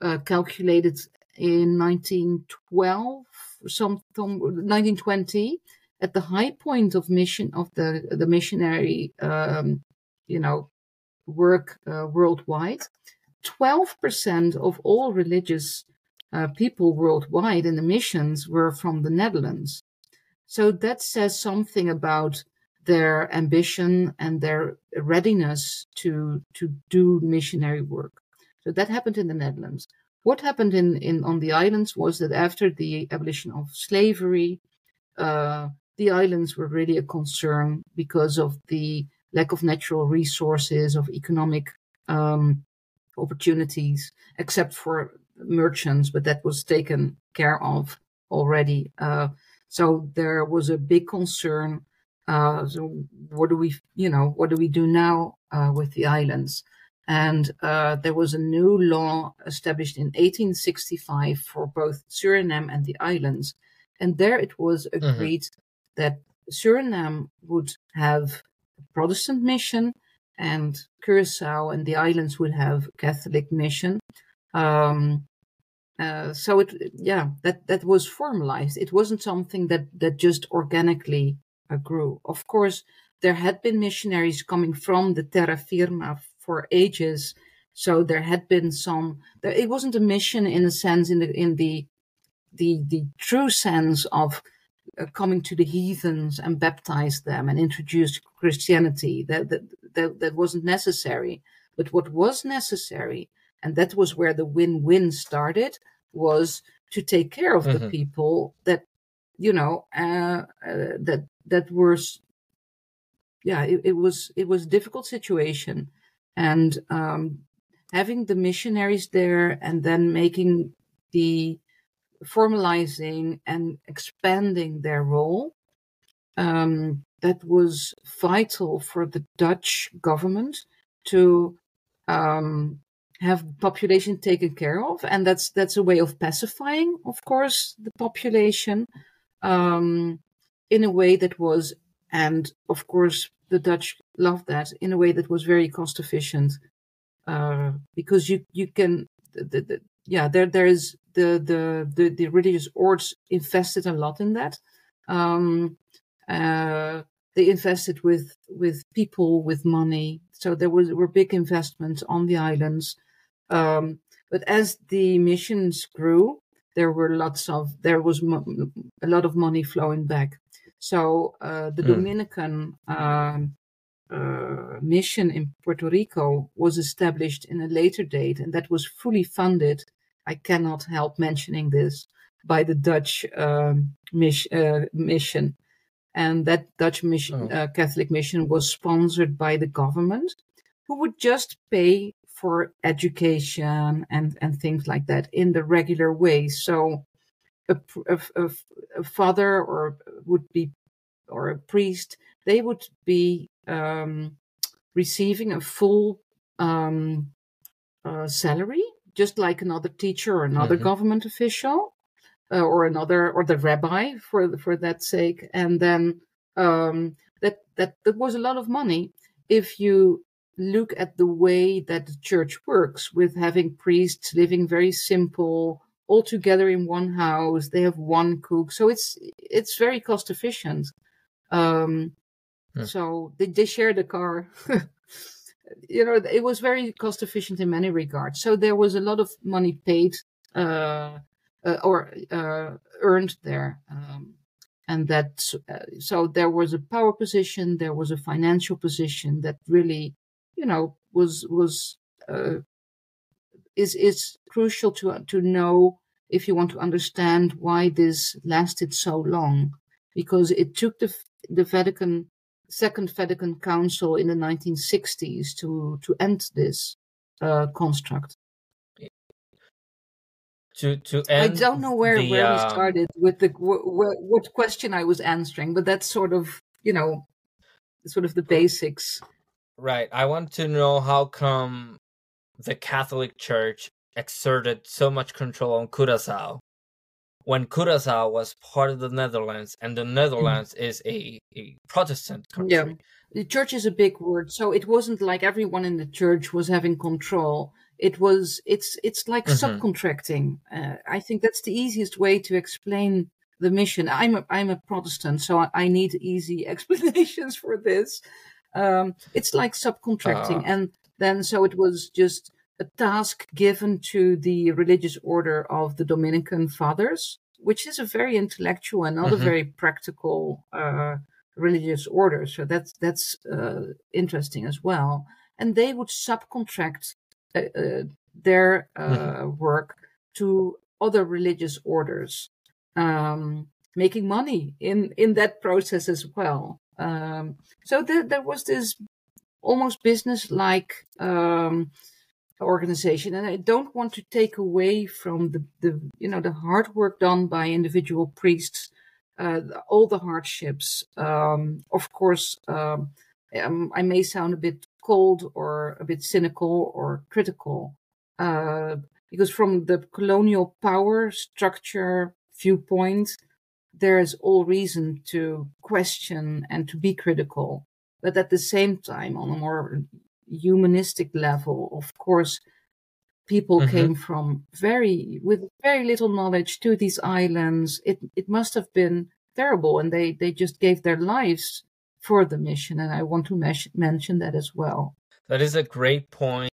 Speaker 2: uh, calculated in 1912, some, 1920, at the high point of mission of the the missionary, um, you know, work uh, worldwide. 12% of all religious uh, people worldwide in the missions were from the Netherlands. So that says something about their ambition and their readiness to to do missionary work. So that happened in the Netherlands. What happened in, in on the islands was that after the abolition of slavery, uh, the islands were really a concern because of the lack of natural resources, of economic um, opportunities, except for merchants, but that was taken care of already. Uh, so there was a big concern. Uh, so what do we, you know, what do we do now uh, with the islands? And uh, there was a new law established in 1865 for both Suriname and the islands. And there it was mm-hmm. agreed mm-hmm. that Suriname would have a Protestant mission and Curacao and the islands would have Catholic mission. Um, uh, so it, yeah, that that was formalized. It wasn't something that that just organically uh, grew. Of course, there had been missionaries coming from the terra firma for ages. So there had been some. There, it wasn't a mission in a sense, in the in the the the true sense of uh, coming to the heathens and baptize them and introduce Christianity. That, that that that wasn't necessary. But what was necessary, and that was where the win-win started, was to take care of mm-hmm. the people that you know uh, uh, that that were yeah it, it was it was a difficult situation and um, having the missionaries there and then making the formalizing and expanding their role um, that was vital for the Dutch government to um, have population taken care of, and that's that's a way of pacifying, of course, the population um, in a way that was, and of course, the Dutch loved that in a way that was very cost efficient uh, because you you can the, the, yeah there there is the, the the the religious ords invested a lot in that um, uh, they invested with with people with money. So there was were big investments on the islands. Um, but as the missions grew, there were lots of there was mo- a lot of money flowing back. So uh, the mm. Dominican um, uh, mission in Puerto Rico was established in a later date, and that was fully funded. I cannot help mentioning this by the Dutch um, mis- uh, mission, and that Dutch mission, oh. Uh, Catholic mission was sponsored by the government, who would just pay for education and and things like that in the regular way. So. A, a, a, a father or would be or a priest they would be um, receiving a full um, uh, salary, just like another teacher or another mm-hmm. government official, uh, or another or the rabbi for for that sake, and then um, that that that was a lot of money if you look at the way that the church works with having priests living very simple all together in one house. They have one cook. So it's it's very cost efficient. Um, Hmm. So they, they shared the car. (laughs) you know, it was very cost efficient in many regards. So there was a lot of money paid uh, uh, or uh, earned there. Um, and that, uh, so there was a power position, there was a financial position that really, you know, was, was, uh, is, is crucial to, to know if you want to understand why this lasted so long because it took the the Vatican Second Vatican Council in the 1960s to to end this uh, construct.
Speaker 1: To to end.
Speaker 2: I don't know where the, where uh... we started with the wh- wh- what question I was answering, but that's sort of you know sort of the basics.
Speaker 1: Right. I want to know how come the Catholic Church exerted so much control on Curacao when Curacao was part of the Netherlands, and the Netherlands mm. is a, a Protestant country. Yeah,
Speaker 2: the church is a big word, so it wasn't like everyone in the church was having control. It was it's it's like mm-hmm. subcontracting. Uh, I think that's the easiest way to explain the mission. I'm a, I'm a Protestant, so I need easy (laughs) explanations for this. Um, it's like subcontracting, uh. and then so it was just a task given to the religious order of the Dominican Fathers, which is a very intellectual and not mm-hmm. a very practical uh, religious order. So that's that's uh, interesting as well. And they would subcontract uh, uh their uh, mm-hmm. work to other religious orders, um, making money in in that process as well. Um, so there, there was this almost business like um, organization. And i don't want to take away from the, the you know the hard work done by individual priests uh, all the hardships. Um, of course um, um, i may sound a bit cold or a bit cynical or critical uh, because from the colonial power structure viewpoint there is all reason to question and to be critical. But at the same time on a more humanistic level, of course, people mm-hmm. came from very with very little knowledge to these islands. It it must have been terrible, and they they just gave their lives for the mission. And I want to mes- mention that as well.
Speaker 1: That is a great point.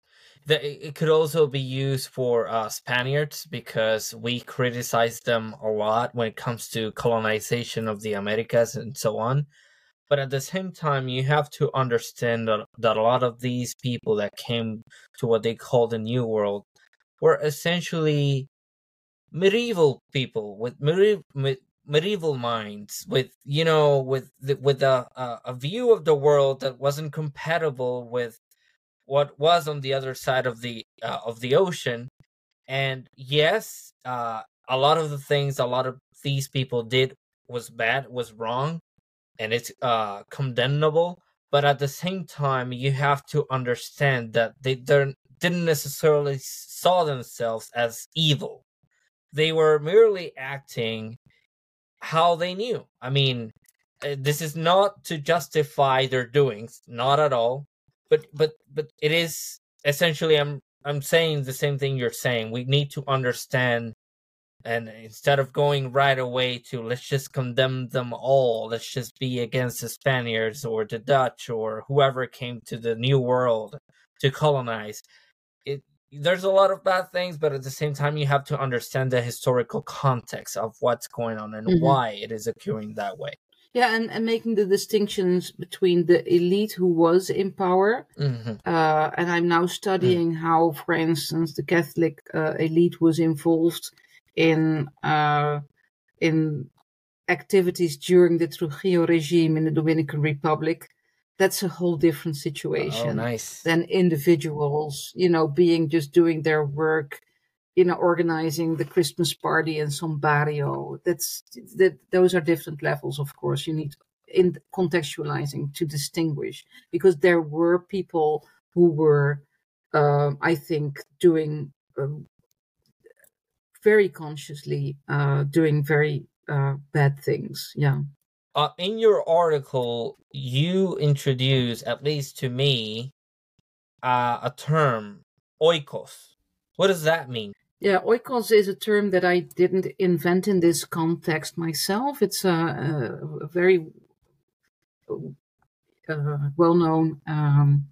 Speaker 1: That it could also be used for uh, Spaniards because we criticize them a lot when it comes to colonization of the Americas and so on. But at the same time, you have to understand that, a lot of these people that came to what they call the New World were essentially medieval people with medieval, medieval minds, with you know, with the, with a, a a view of the world that wasn't compatible with what was on the other side of the uh, of the ocean. And yes, uh, a lot of the things a lot of these people did was bad, was wrong, and it's uh condemnable but at the same time you have to understand that they didn't necessarily saw themselves as evil. They were merely acting how they knew. I mean uh, this is not to justify their doings not at all but but but it is essentially i'm i'm saying the same thing you're saying. We need to understand and instead of going right away to let's just condemn them all, let's just be against the Spaniards or the Dutch or whoever came to the New World to colonize. It there's a lot of bad things, but at the same time, you have to understand the historical context of what's going on and mm-hmm. why it is occurring that way.
Speaker 2: Yeah, and, and making the distinctions between the elite who was in power, mm-hmm. uh, and I'm now studying mm-hmm. how, for instance, the Catholic uh, elite was involved in uh, in activities during the Trujillo regime in the Dominican Republic. That's a whole different situation
Speaker 1: oh, nice.
Speaker 2: than individuals, you know, being just doing their work you know, organizing the Christmas party in some barrio. That's that. Those are different levels, of course. You need in contextualizing to distinguish because there were people who were, uh, I think, doing um, very consciously uh, doing very uh, bad things. Yeah.
Speaker 1: Uh, in your article, you introduce, at least to me, uh, a term, oikos. What does that mean?
Speaker 2: Yeah, oikos is a term that I didn't invent in this context myself. It's a, a very uh, well known um,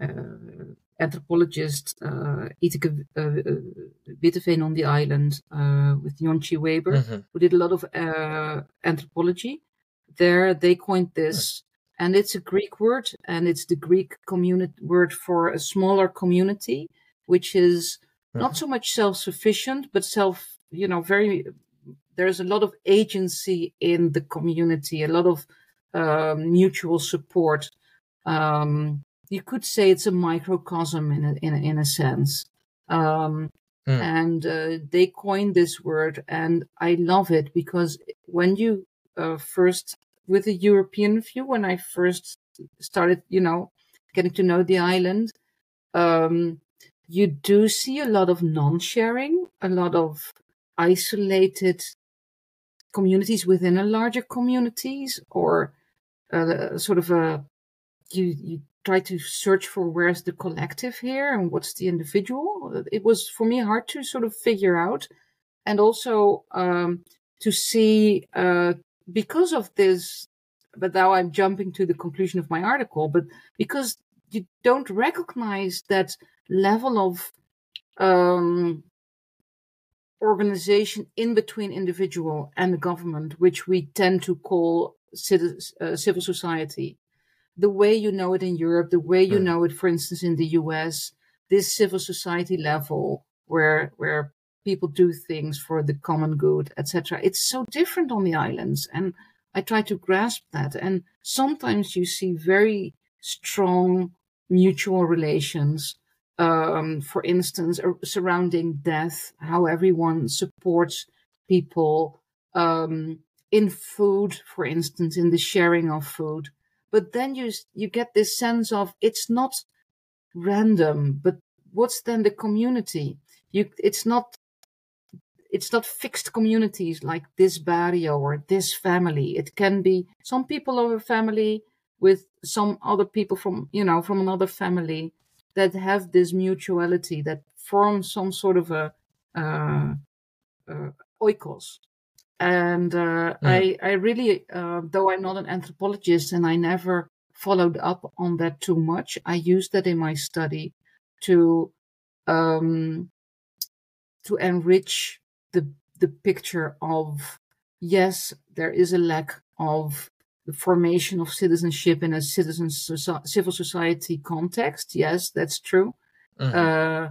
Speaker 2: uh, anthropologist, uh, Iteke uh, Witteveen on the island uh, with Jonchi Weber, mm-hmm. who did a lot of uh, anthropology. There, they coined this, and it's a Greek word, and it's the Greek community word for a smaller community, which is not so much self-sufficient but self you know very there's a lot of agency in the community a lot of um, mutual support um, you could say it's a microcosm in a, in a, in a sense um, mm. and uh, they coined this word and i love it because when you uh, first with a european view when i first started you know getting to know the island um, you do see a lot of non-sharing, a lot of isolated communities within a larger communities, or uh, sort of a you you try to search for where's the collective here and what's the individual. It was for me hard to sort of figure out, and also um, to see uh, because of this. But now I'm jumping to the conclusion of my article. But because you don't recognize that level of um, organization in between individual and the government, which we tend to call uh, civil society. The way you know it in Europe, the way you mm. know it, for instance, in the US, this civil society level where where people do things for the common good, etc. It's so different on the islands, and I try to grasp that. And sometimes you see very strong mutual relations um, for instance, surrounding death, how everyone supports people um, in food, for instance, in the sharing of food. But then you you get this sense of it's not random, but what's then the community? You it's not it's not fixed communities like this barrio or this family. It can be some people of a family with some other people from you know from another family that have this mutuality that form some sort of a uh, uh, oikos. And uh, mm. I, I really, uh, though I'm not an anthropologist and I never followed up on that too much, I used that in my study to um, to enrich the the picture of yes, there is a lack of the formation of citizenship in a citizen civil society context. Yes, that's true. Mm-hmm. Uh,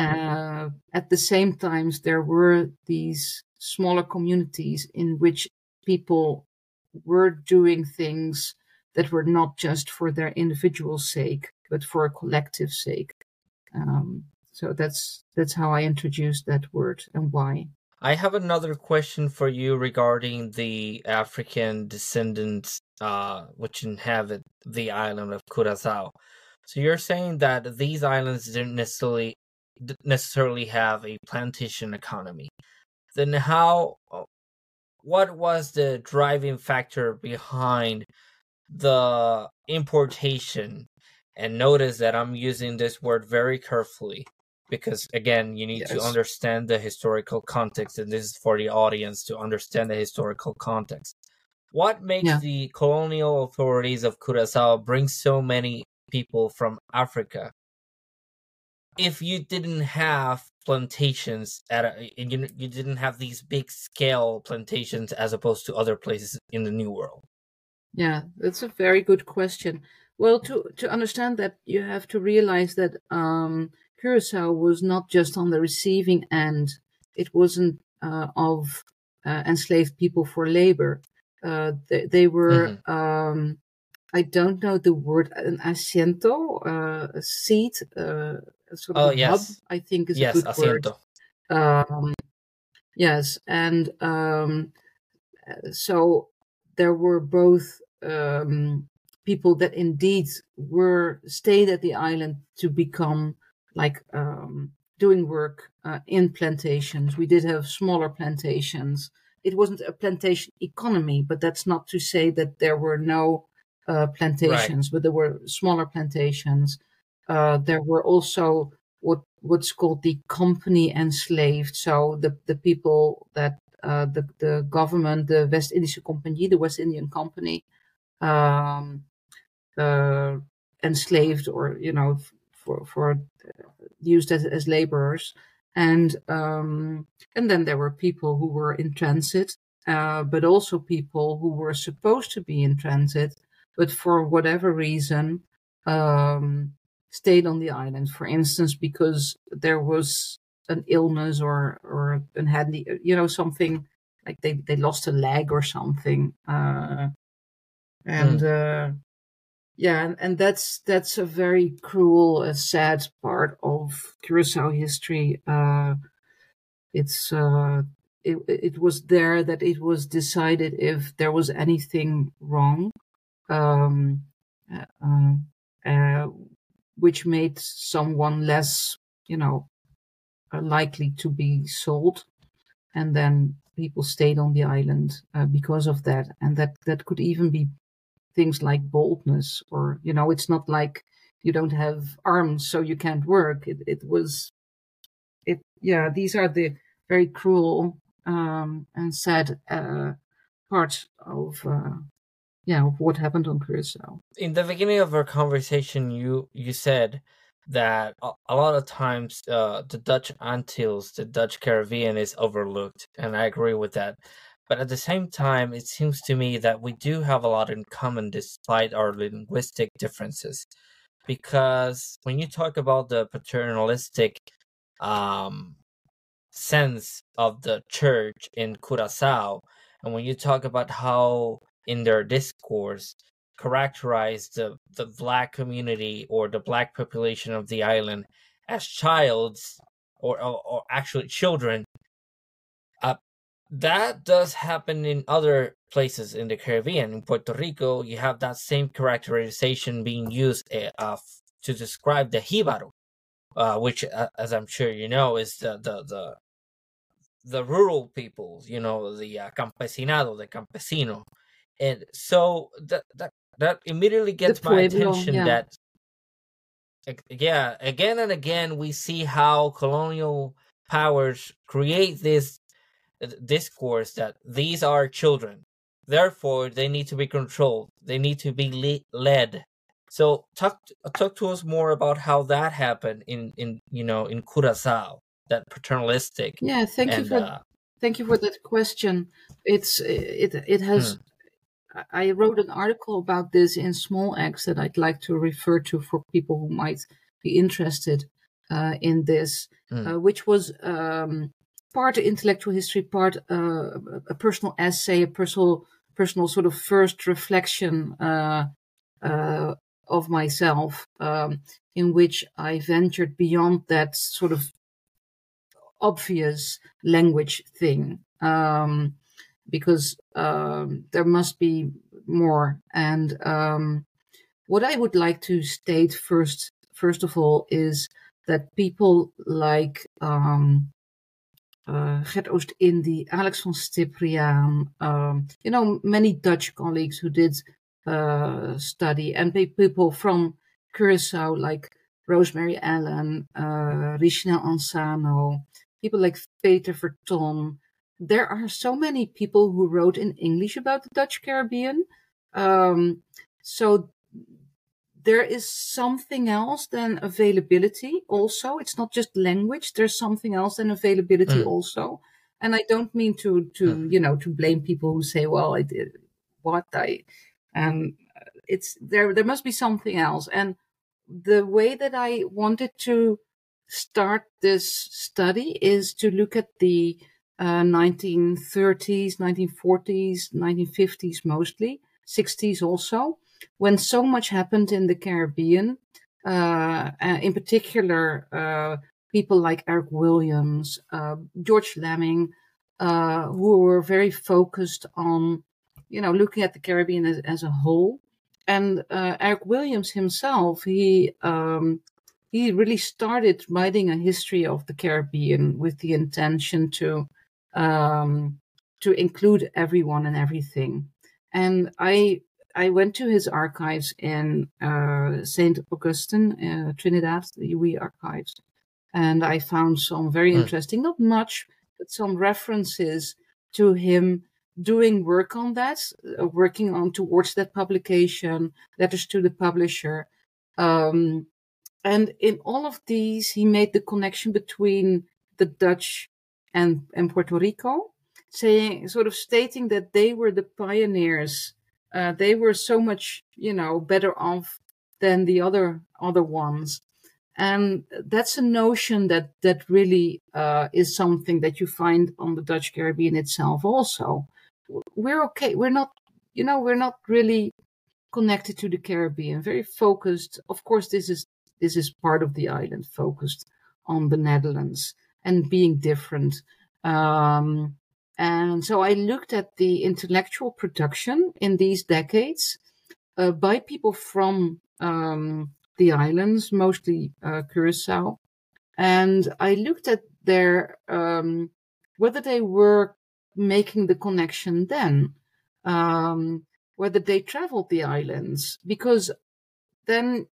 Speaker 2: uh, at the same times, there were these smaller communities in which people were doing things that were not just for their individual sake, but for a collective sake. Um, so that's that's how I introduced that word and why.
Speaker 1: I have another question for you regarding the African descendants uh, which inhabit the island of Curacao. So you're saying that these islands didn't necessarily necessarily have a plantation economy. Then how uh, what was the driving factor behind the importation? And notice that I'm using this word very carefully because again you need
Speaker 2: Yes.
Speaker 1: to understand the historical context and this is for the audience to understand the historical context what makes
Speaker 2: Yeah.
Speaker 1: the colonial authorities of curacao bring so many people from africa if you didn't have plantations at a, and you, you didn't have these big scale plantations as opposed to other places in the new world
Speaker 2: Yeah, that's a very good question. Well, to to understand that, you have to realize that um, Curacao was not just on the receiving end; it wasn't uh, of uh, enslaved people for labor. Uh, they, they were. Um, I don't know the word an asiento, uh, a seat, uh, sort of
Speaker 1: Oh, yes.
Speaker 2: hub. I think is
Speaker 1: yes
Speaker 2: a good word.
Speaker 1: asiento
Speaker 2: Um, yes, and um, so there were both um, people that indeed were stayed at the island to become like um, doing work uh, in plantations. We did have smaller plantations. It wasn't a plantation economy, but that's not to say that there were no uh, plantations, but there were smaller plantations. Uh, there were also what what's called the company enslaved. So the the people that uh, the the government, the West Indische Compagnie, the West Indian Company, um, uh, enslaved or you know for for uh, used as as laborers, and um, and then there were people who were in transit, uh, but also people who were supposed to be in transit, but for whatever reason um, stayed on the island. For instance, because there was an illness or or an handy, you know, something like they they lost a leg or something, uh, and uh, yeah, and, and that's that's a very cruel, uh, sad part of Curacao history. Uh, it's uh, it it was there that it was decided if there was anything wrong, um, uh, um, uh, which made someone less, you know, uh, likely to be sold, and then people stayed on the island uh, because of that, and that that could even be things like boldness, or you know, it's not like you don't have arms so you can't work. It it was, it yeah. These are the very cruel um, and sad uh, parts of uh, yeah what happened on Curacao.
Speaker 1: in the beginning of our conversation you you said that a, a lot of times uh, the Dutch Antilles, the Dutch Caribbean is overlooked, and I agree with that. But at the same time, it seems to me that we do have a lot in common despite our linguistic differences. Because when you talk about the paternalistic um, sense of the church in Curacao, and when you talk about how in their discourse characterize the, the black community or the black population of the island as childs or, or, or actually children. Uh, that does happen in other places in the caribbean. In puerto rico you have that same characterization being used uh, to describe the jibaro uh, which uh, as i'm sure you know is the the, the the rural peoples, you know, the uh, campesinado, the campesino, and so that that that immediately gets my
Speaker 2: pueblo,
Speaker 1: attention.
Speaker 2: yeah.
Speaker 1: That yeah, again and again we see how colonial powers create this uh, discourse that these are children, therefore they need to be controlled, they need to be le- led. So talk talk to us more about how that happened in in you know in Curacao, that paternalistic
Speaker 2: Yeah, thank you for
Speaker 1: uh,
Speaker 2: thank you for that question. It's it it has. I wrote an article about this in Small Axe that I'd like to refer to for people who might be interested uh, in this,
Speaker 1: Mm.
Speaker 2: uh, which was um, part intellectual history, part uh, a personal essay, a personal personal sort of first reflection uh, uh, of myself, um, in which I ventured beyond that sort of obvious language thing um, because um, there must be more. And um, what I would like to state first, first of all, is that people like um, uh, Gert Oostindie, Alex van Stipriaan, um, you know, many Dutch colleagues who did uh, study, and people from Curacao like Rosemary Allen, uh, Richenel Ansano, people like Peter Verton. There are so many people who wrote in English about the Dutch Caribbean. Um, so there is something else than availability also. It's not just language. There's something else than availability mm. also. And I don't mean to, to, mm. you know, to blame people who say, well, I did what I, um, it's there, there must be something else. And the way that I wanted to start this study is to look at the uh, 1930s, 1940s, 1950s mostly, 60s also, when so much happened in the Caribbean. Uh, uh, in particular, uh, people like Eric Williams, uh, George Lamming, uh, who were very focused on, you know, looking at the Caribbean as, as a whole. And Eric Williams himself, he um, he really started writing a history of the Caribbean with the intention to um, to include everyone and everything. And I I went to his archives in uh, Saint Augustine, uh, Trinidad, the UWI archives, and I found some very mm. interesting, not much, but some references to him doing work on that, uh, working on towards that publication, letters to the publisher. Um, and in all of these, he made the connection between the Dutch and, and Puerto Rico, saying, sort of stating that they were the pioneers uh, they were so much, you know, better off than the other other ones, and that's a notion that that really uh, is something that you find on the Dutch Caribbean itself. Also, we're okay. We're not, you know, we're not really connected to the Caribbean. Very focused. Of course, this is this is part of the island focused on the Netherlands and being different. Um, and so I looked at the intellectual production in these decades uh, by people from um, the islands, mostly uh, Curacao. And I looked at their, um, whether they were making the connection then, um, whether they traveled the islands, because then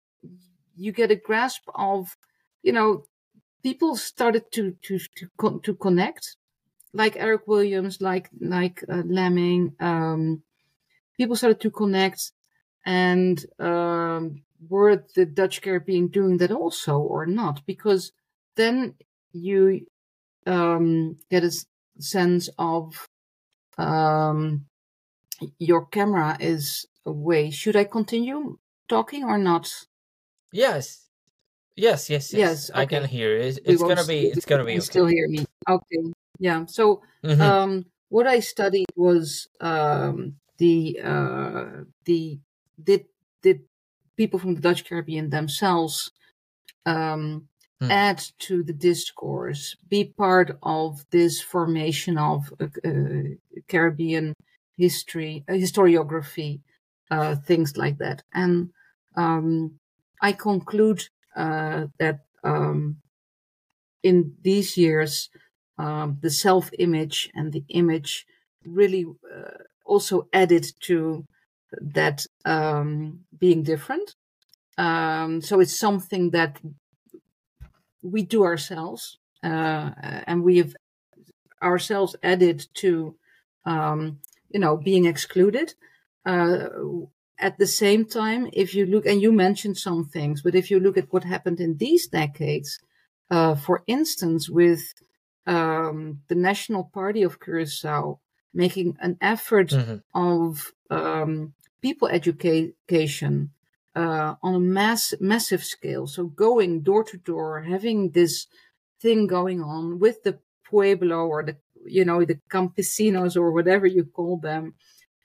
Speaker 2: you get a grasp of, you know, people started to, to, to, to connect like Eric Williams, like like uh, Lamming, um, people started to connect, and um, were the Dutch Caribbean doing that also or not? Because then you um, get a sense of um, your camera is away. Should I continue talking or not?
Speaker 1: Yes. Yes, yes, yes. yes okay. I can hear. It's, it's gonna be. It's gonna be. Okay.
Speaker 2: Still hear me? Okay. Yeah. So mm-hmm. um, what I studied was um, the uh, the did did people from the Dutch Caribbean themselves um, mm. add to the discourse, be part of this formation of uh, uh, Caribbean history, uh, historiography, uh, things like that, and um, I conclude uh, that um, in these years um, the self image and the image really uh, also added to that um, being different. Um, so it's something that we do ourselves, uh, and we have ourselves added to, um, you know, being excluded. Uh, at the same time, if you look, and you mentioned some things, but if you look at what happened in these decades, uh, for instance, with um, the National Party of Curacao making an effort mm-hmm. of um, people education uh, on a mass massive scale. So going door to door, having this thing going on with the pueblo or the you know the campesinos or whatever you call them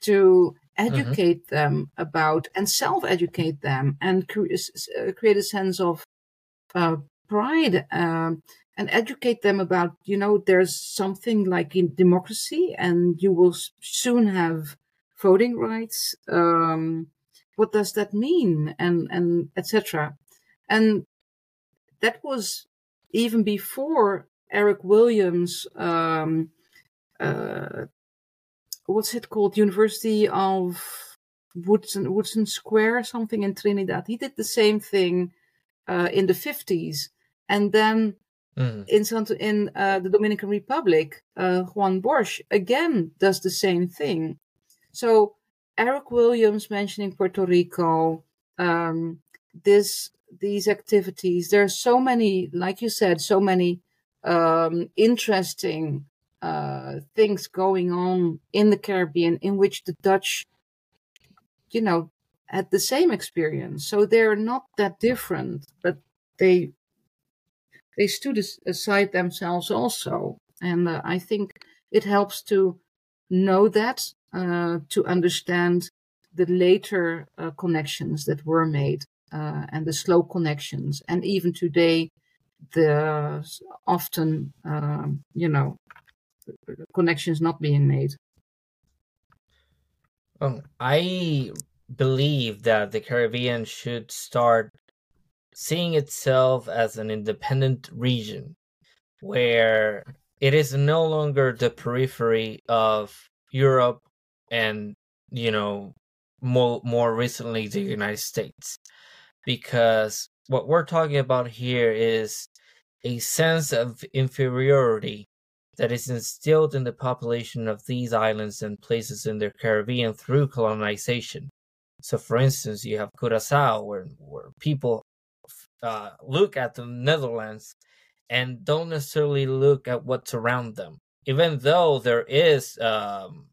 Speaker 2: to. Educate mm-hmm. them about and self educate them and cre- uh, create a sense of uh, pride um, and educate them about, you know, there's something like in democracy and you will soon have voting rights. Um, what does that mean? And, and etc. And that was even before Eric Williams, um, uh, what's it called? University of Woodford, Woodford Square, something in Trinidad. He did the same thing uh, in the 50s. And then mm. in, Santo, in uh, the Dominican Republic, uh, Juan Bosch again does the same thing. So Eric Williams mentioning Puerto Rico, um, this these activities. There are so many, like you said, so many um, interesting uh, things going on in the Caribbean in which the Dutch, you know, had the same experience. So they're not that different, but they they stood aside themselves also, and uh, I think it helps to know that uh, to understand the later uh, connections that were made uh, and the slow connections, and even today, the often um, you know connections not being made.
Speaker 1: Um, I believe that the Caribbean should start seeing itself as an independent region where it is no longer the periphery of Europe and you know more more recently the United States because what we're talking about here is a sense of inferiority that is instilled in the population of these islands and places in the Caribbean through colonization. So, for instance, you have Curacao, where, where people uh, look at the Netherlands and don't necessarily look at what's around them, even though there is um,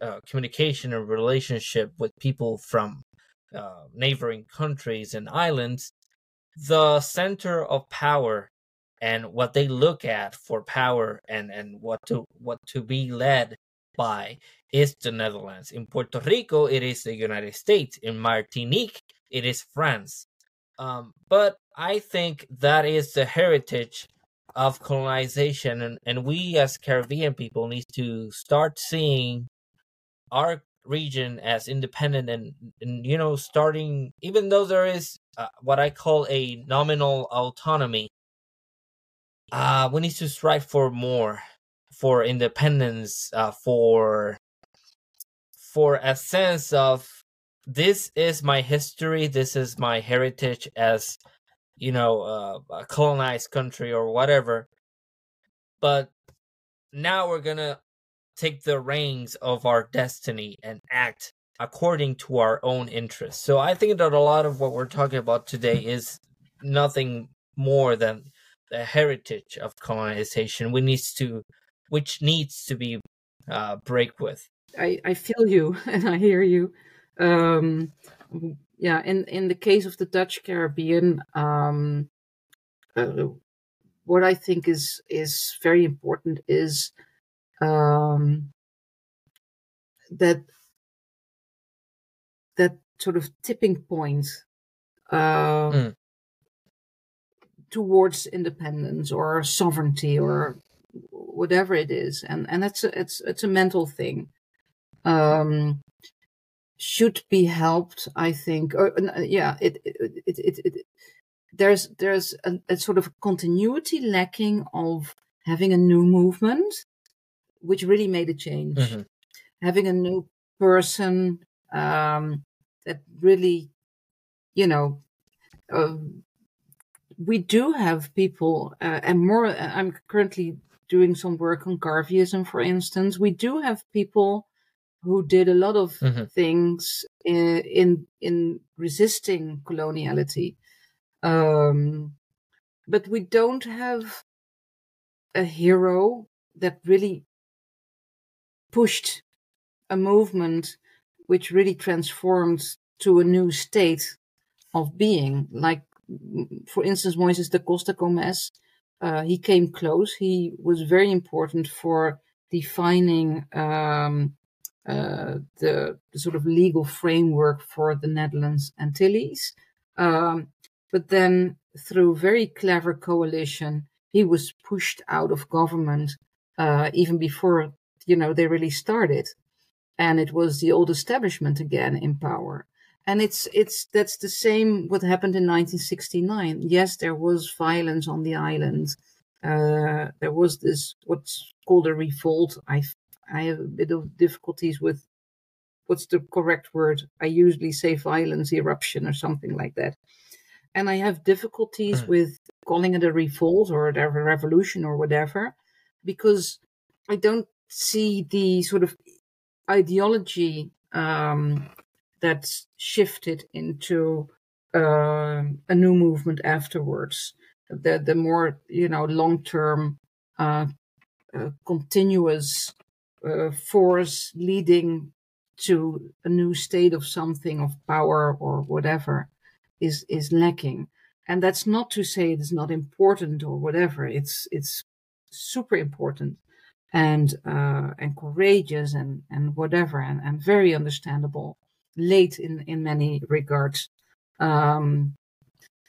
Speaker 1: uh, communication and relationship with people from uh, neighboring countries and islands. The center of power and what they look at for power and and what to what to be led by is the Netherlands. In Puerto Rico, it is the United States. In Martinique, it is France. Um, but I think that is the heritage of colonization, and, and we as Caribbean people need to start seeing our region as independent and, and you know starting even though there is uh, what I call a nominal autonomy uh, we need to strive for more, for independence, uh, for for a sense of this is my history, this is my heritage as you know uh, a colonized country or whatever. But now we're gonna take the reins of our destiny and act according to our own interests. So I think that a lot of what we're talking about today is nothing more than the heritage of colonization we needs to which needs to be uh, break with.
Speaker 2: I, I feel you (laughs) and i hear you. Um, yeah in in the case of the dutch caribbean um, uh, what i think is is very important is um, that that sort of tipping point uh, mm towards independence or sovereignty or whatever it is. And and it's a, it's it's a mental thing. Um should be helped i think. Or uh, yeah it it, it, it, it there's there's a, a, sort of continuity lacking of having a new movement which really made a change. Mm-hmm. having a new person um that really you know uh, we do have people, uh, and more. Uh, I'm currently doing some work on Garveyism, for instance. We do have people who did a lot of mm-hmm. things in, in, in resisting coloniality, um, but we don't have a hero that really pushed a movement which really transformed to a new state of being, like for instance, Moises da Costa Gomez, uh, he came close. He was very important for defining um, uh, the, the, sort of legal framework for the Netherlands Antilles. Um, but then, through very clever coalition, he was pushed out of government uh, even before you know they really started, and it was the old establishment again in power and it's it's that's the same what happened in 1969 yes there was violence on the island. Uh, there was this what's called a revolt. I i have a bit of difficulties with what's the correct word. I usually say violence eruption or something like that. And I have difficulties
Speaker 1: Mm.
Speaker 2: with calling it a revolt or a revolution or whatever, because I don't see the sort of ideology um, that's shifted into uh, a new movement afterwards. The the more you know long term, uh, uh, continuous uh, force leading to a new state of something of power or whatever is is lacking. And that's not to say it's not important or whatever. It's it's super important and uh, and courageous and and whatever and, and very understandable late in in many regards um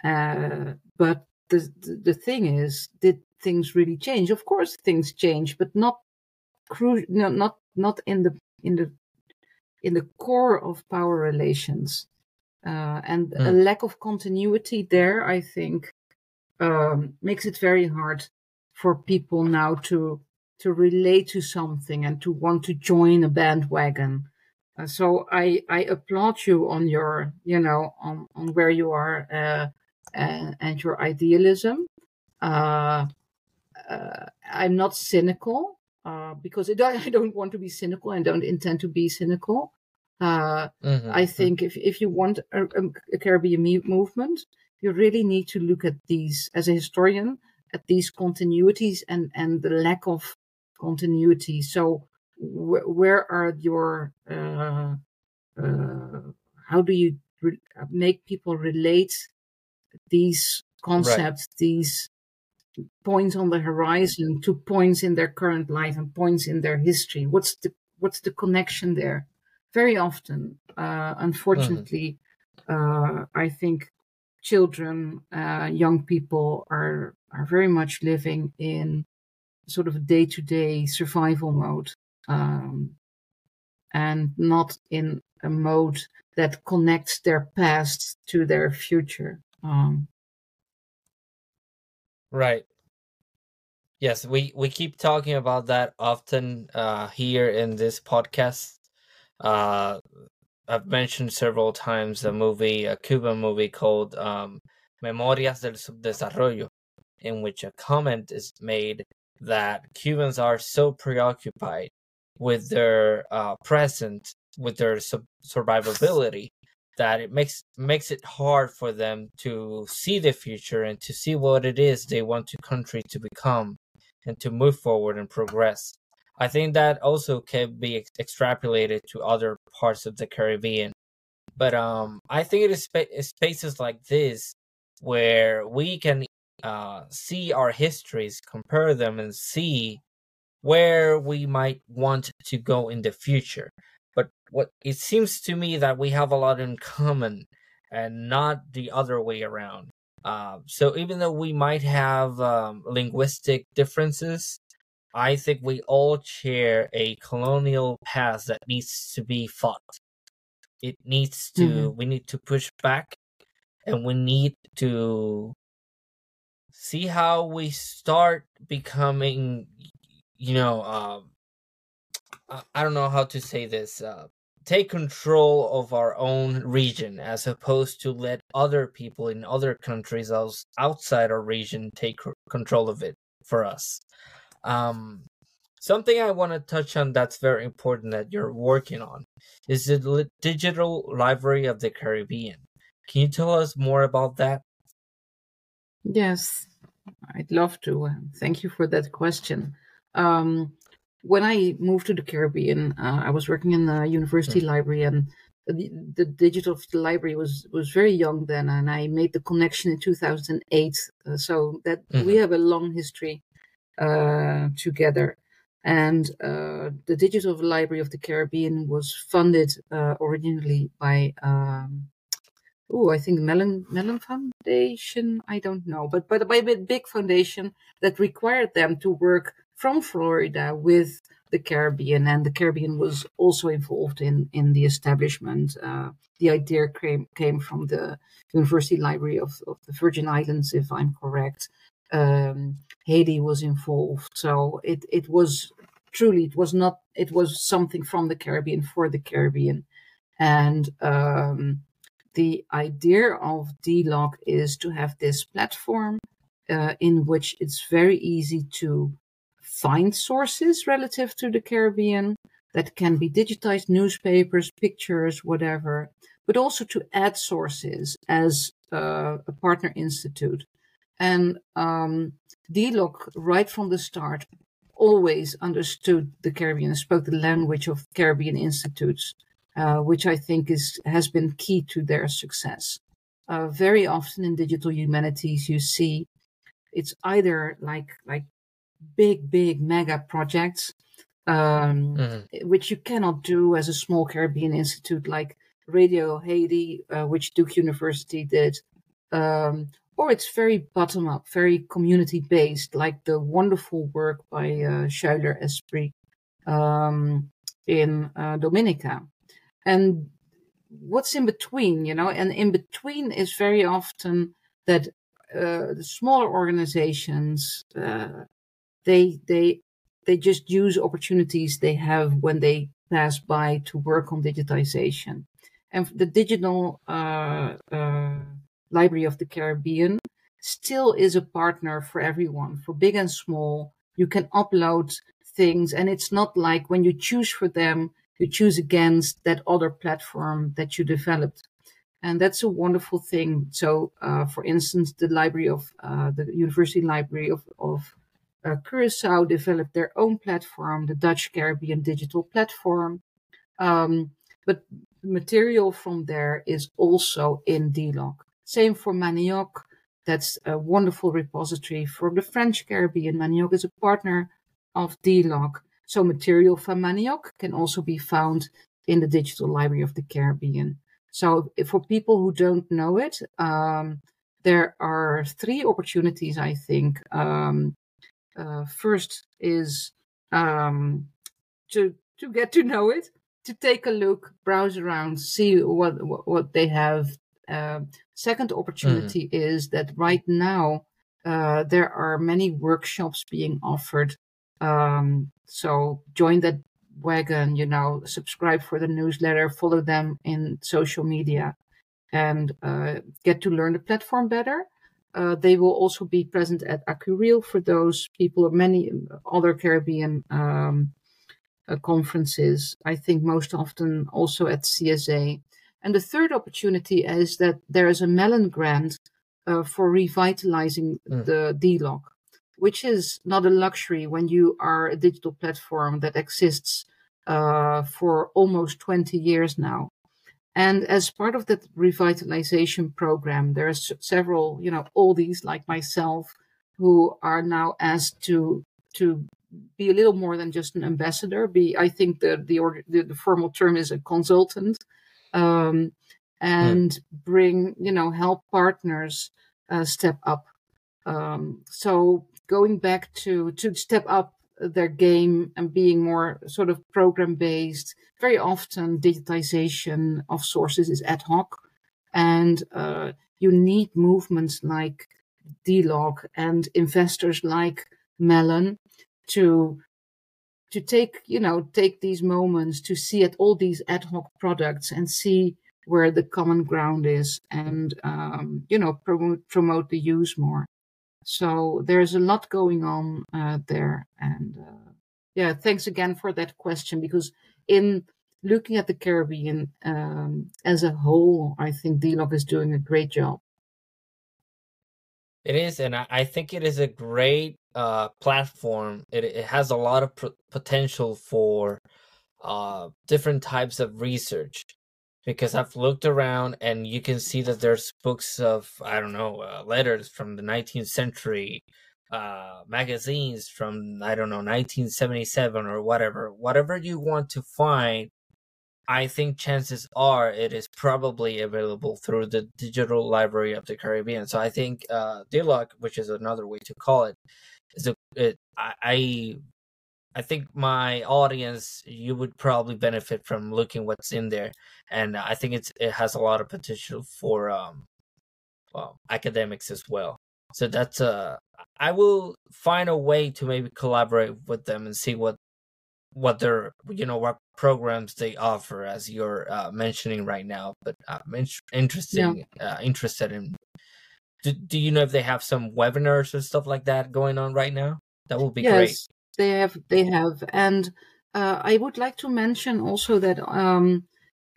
Speaker 2: uh but the, the the thing is did things really change of course things change but not cru- no, not not in the in the in the core of power relations uh, and a
Speaker 1: Mm.
Speaker 2: lack of continuity there i think um, makes it very hard for people now to to relate to something and to want to join a bandwagon. Uh, so I I applaud you on your you know on on where you are uh, and, and your idealism. Uh, uh, I'm not cynical uh, because it, (laughs) I don't want to be cynical and don't intend to be cynical. Uh,
Speaker 1: Mhm,
Speaker 2: I think if, if you want a, a Caribbean me- movement, you really need to look at these, as a historian, at these continuities and, and the lack of continuity. So, wh- where are your, uh, uh, how do you re- make people relate these concepts, these points on the horizon to points in their current life and points in their history? What's the what's the connection there? Very often, uh, unfortunately, uh, I think children, uh, young people are are very much living in sort of day to day survival mode, um, and not in a mode that connects their past to their future. Um,
Speaker 1: Right. Yes, we we keep talking about that often uh, here in this podcast. Uh, I've mentioned several times a movie, a Cuban movie called um, Memorias del Subdesarrollo, in which a comment is made that Cubans are so preoccupied with their uh, present, with their survivability, that it makes makes it hard for them to see the future and to see what it is they want the country to become and to move forward and progress. I think that also can be ex- extrapolated to other parts of the Caribbean. But um, I think it is spa- spaces like this where we can uh, see our histories, compare them, and see where we might want to go in the future. But what it seems to me that we have a lot in common and not the other way around. Uh, so even though we might have um, linguistic differences, I think we all share a colonial past that needs to be fought. It needs to,
Speaker 2: Mhm.
Speaker 1: we need to push back and we need to see how we start becoming, you know, um, I- I don't know how to say this. Uh, take control of our own region as opposed to let other people in other countries outside our region take control of it for us. Um, something I want to touch on that's very important that you're working on is the digital library of the Caribbean. Can you tell us more about that?
Speaker 2: Yes, I'd love to. Thank you for that question. Um, when I moved to the Caribbean, uh, I was working in the university library, and the, the digital library was was very young then, and I made the connection in 2008. Uh, so that we
Speaker 1: Mhm.
Speaker 2: have a long history uh, together. And uh, the Digital Library of the Caribbean was funded uh, originally by um, oh, I think Mellon Mellon Foundation. I don't know, but but by a big foundation that required them to work from Florida with the Caribbean, and the Caribbean was also involved in in the establishment. Uh, the idea came came from the University Library of, of the Virgin Islands, if I'm correct. Um, Haiti was involved, so it it was truly it was not it was something from the Caribbean for the Caribbean, and um, the idea of DLOC is to have this platform uh, in which it's very easy to find sources relative to the Caribbean that can be digitized newspapers, pictures, whatever, but also to add sources as uh, a partner institute. And um, DLOC, right from the start, always understood the Caribbean, spoke the language of Caribbean institutes, uh, which I think is has been key to their success. Uh, very often in digital humanities, you see it's either like like big, big mega projects, um, mm-hmm. which you cannot do as a small Caribbean institute like Radio Haiti, uh, which Duke University did, um, or it's very bottom up, very community based, like the wonderful work by uh, Schuyler Esprit um, in uh, Dominica. And what's in between, you know, and in between is very often that uh, the smaller organizations uh, they they they just use opportunities they have when they pass by to work on digitization. And the digital uh, uh, library of the Caribbean still is a partner for everyone, for big and small. You can upload things, and it's not like when you choose for them, you choose against that other platform that you developed. And that's a wonderful thing. So, uh, for instance, the library of uh, the University Library of, of uh, Curacao developed their own platform, the Dutch Caribbean Digital Platform. Um, but material from there is also in DLOC. Same for Manioc. That's a wonderful repository for the French Caribbean. Manioc is a partner of DLOC. So material from Manioc can also be found in the Digital Library of the Caribbean. So for people who don't know it, um, there are three opportunities, I think, um, uh, first is um, to to get to know it, to take a look, browse around, see what what, what they have. Uh, second opportunity mm. is that right now uh, there are many workshops being offered. Um, so join that wagon, you know, subscribe for the newsletter, follow them in social media, and uh, get to learn the platform better. Uh, they will also be present at ACURIL for those people or many other Caribbean um, uh, conferences. I think most often also at CSA. And the third opportunity is that there is a Mellon grant uh, for revitalizing mm. the DLOC, which is not a luxury when you are a digital platform that exists uh, for almost 20 years now. And as part of that revitalization program, there are several, you know, oldies like myself who are now asked to to be a little more than just an ambassador. Be I think the the, the, the formal term is a consultant, um, and bring you know help partners uh, step up. Um, so going back to to step up their game and being more sort of program based. Very often, digitization of sources is ad hoc, and uh, you need movements like DLOC and investors like Mellon to to take you know take these moments to see at all these ad hoc products and see where the common ground is and um, you know promote promote the use more so there's a lot going on uh, there. And uh, yeah, thanks again for that question because in looking at the Caribbean um, as a whole, I think DLOC is doing a great job.
Speaker 1: It is, and I think it is a great uh, platform. It, it has a lot of potential for uh, different types of research because I've looked around and you can see that there's books of I don't know uh, letters from the 19th century, uh, magazines from I don't know 1977 or whatever. Whatever you want to find, I think chances are it is probably available through the digital library of the Caribbean. So I think uh, DLOC, which is another way to call it, is a it, I, I I think my audience, you would probably benefit from looking what's in there, and I think it's it has a lot of potential for um, well, academics as well. So that's uh, I will find a way to maybe collaborate with them and see what what they're you know what programs they offer as you're uh, mentioning right now. But i'm in- interesting yeah. uh, interested in do, do you know if they have some webinars or stuff like that going on right now? That would be yes, great
Speaker 2: they have they have and uh, i would like to mention also that um,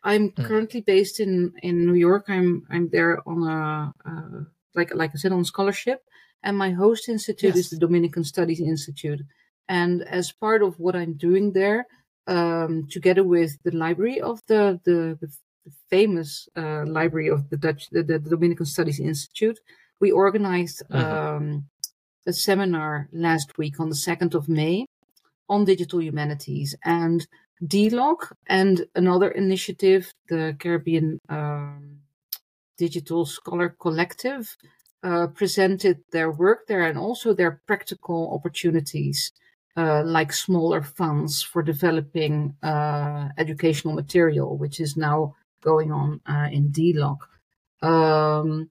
Speaker 2: i'm mm. currently based in in new york i'm i'm there on a uh, like like i said on scholarship and my host institute yes. is the dominican studies institute and as part of what I'm doing there, um, together with the library of the the, the famous uh, library of the Dutch the, the, Dominican Studies Institute, we organized mm-hmm. um, a seminar last week on the second of May on digital humanities and DLOC and another initiative, the Caribbean um, Digital Scholar Collective, uh, presented their work there and also their practical opportunities uh, like smaller funds for developing uh, educational material, which is now going on uh, in DLOC. Um,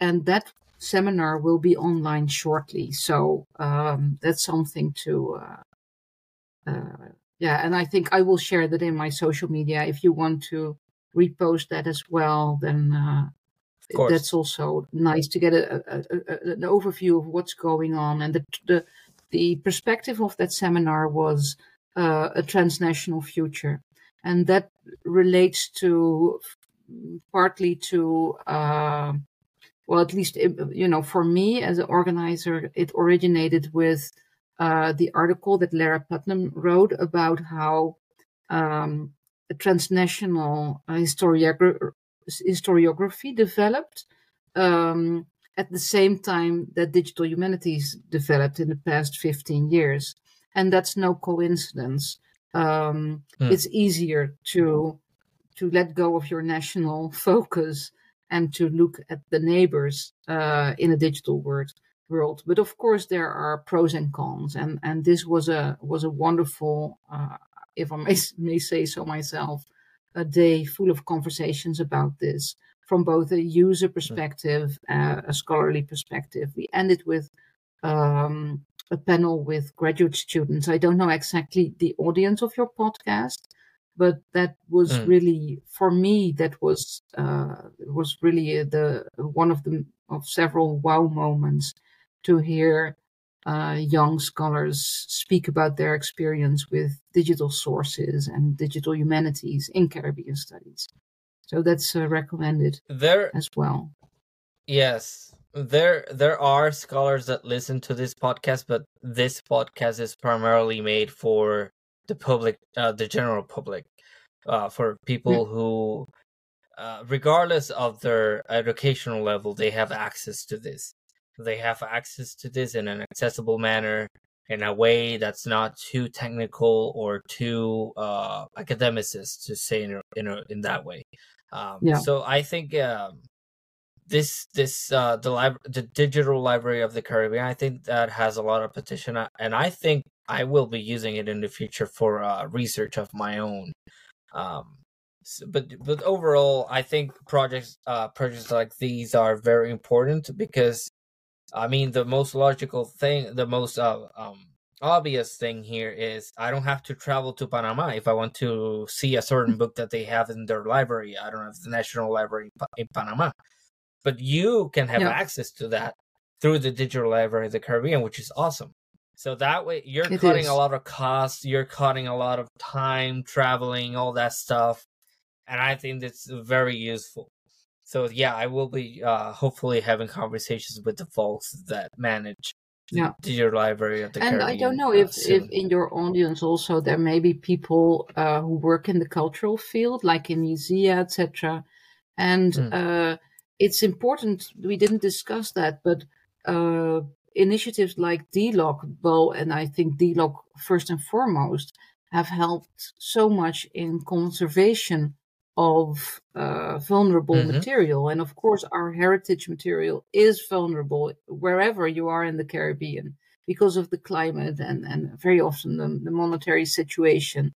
Speaker 2: and that seminar will be online shortly. So um, that's something to, uh, uh, yeah, and I think I will share that in my social media. If you want to repost that as well, then that's also nice to get a, a, a, an overview of what's going on and the, the the perspective of that seminar was uh, a transnational future. And that relates to partly to, uh, well, at least, you know, for me as an organizer, it originated with uh, the article that Lara Putnam wrote about how um, transnational uh, historiography developed. Um, at the same time that digital humanities developed in the past 15 years. And that's no coincidence. Um, mm. It's easier to to let go of your national (laughs) focus and to look at the neighbors uh, in a digital world. World, but of course there are pros and cons, and and this was a was a wonderful, uh, if I may, (laughs) may say so myself, a day full of conversations about this from both a user mm. perspective, uh, a scholarly perspective. We ended with um, a panel with graduate students. I don't know exactly the audience of your podcast, but that was mm. really for me. That was uh, was really the one of the of several wow moments to hear uh, young scholars speak about their experience with digital sources and digital humanities in Caribbean studies. So that's uh, recommended there as well.
Speaker 1: Yes, there there are scholars that listen to this podcast, but this podcast is primarily made for the public, uh, the general public, uh, for people mm-hmm. who, uh, regardless of their educational level, they have access to this. They have access to this in an accessible manner, in a way that's not too technical or too uh, academicist to say in a, in, a, in that way. Um, yeah. So I think um, this this uh, the lib- the digital library of the Caribbean, I think that has a lot of potential, uh, and I think I will be using it in the future for uh, research of my own. Um, so, but but overall, I think projects uh, projects like these are very important because, I mean, the most logical thing, the most uh, um, obvious thing here is I don't have to travel to Panama if I want to see a certain book that they have in their library. I don't have the National Library in Panama. But you can have yeah. access to that through the Digital Library of the Caribbean, which is awesome. So that way you're it cutting is. a lot of costs, you're cutting a lot of time traveling, all that stuff. And I think that's very useful. So yeah, I will be uh, hopefully having conversations with the folks that manage yeah library of the
Speaker 2: and
Speaker 1: Caribbean,
Speaker 2: i don't know if if in your audience also there may be people uh, who work in the cultural field like in museum etc and mm. uh, it's important we didn't discuss that but uh, initiatives like DLOC, well, and I think DLOC first and foremost have helped so much in conservation of uh, vulnerable mm-hmm. material. And of course, our heritage material is vulnerable wherever you are in the Caribbean because of the climate and, and very often the, the monetary situation.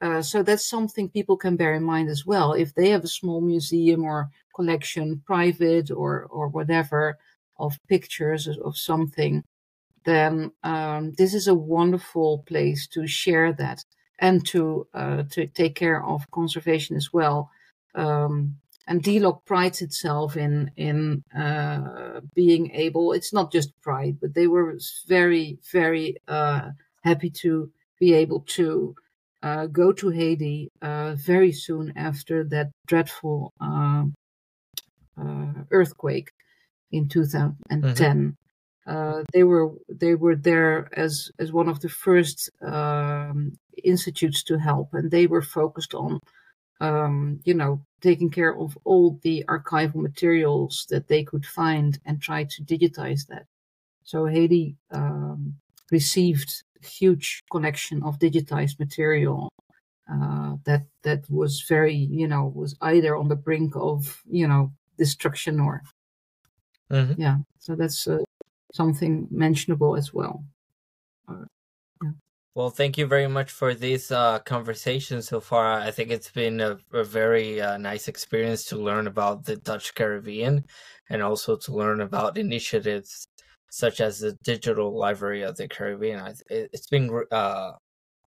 Speaker 2: Uh, so that's something people can bear in mind as well. If they have a small museum or collection, private or, or whatever, of pictures of something, then um, this is a wonderful place to share that and to uh, to take care of conservation as well. Um, and DLOC prides itself in in uh, being able. It's not just pride, but they were very very uh, happy to be able to uh, go to Haiti uh, very soon after that dreadful uh, earthquake in 2010. Mm-hmm. Uh, they were they were there as as one of the first um, institutes to help, and they were focused on um, you know taking care of all the archival materials that they could find and try to digitize that. So Haiti um, received huge collection of digitized material uh, that that was very you know was either on the brink of you know destruction or mm-hmm. yeah so that's uh, something mentionable as well uh,
Speaker 1: yeah. well thank you very much for this uh, conversation so far i think it's been a, a very uh, nice experience to learn about the dutch caribbean and also to learn about initiatives such as the digital library of the caribbean it, has been uh,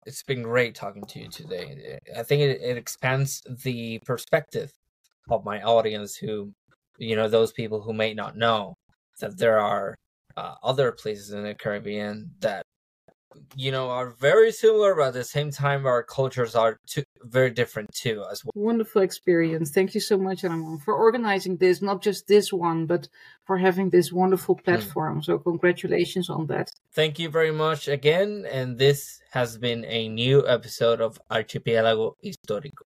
Speaker 1: it's been great talking to you today. I think it, it expands the perspective of my audience who, you know, those people who may not know that there are uh, other places in the Caribbean that you know are very similar but at the same time our cultures are too, very different too as well
Speaker 2: wonderful experience thank you so much Ramon, for organizing this not just this one but for having this wonderful hmm. platform mm. so congratulations on that
Speaker 1: thank you very much again and this has been a new episode of archipiélago histórico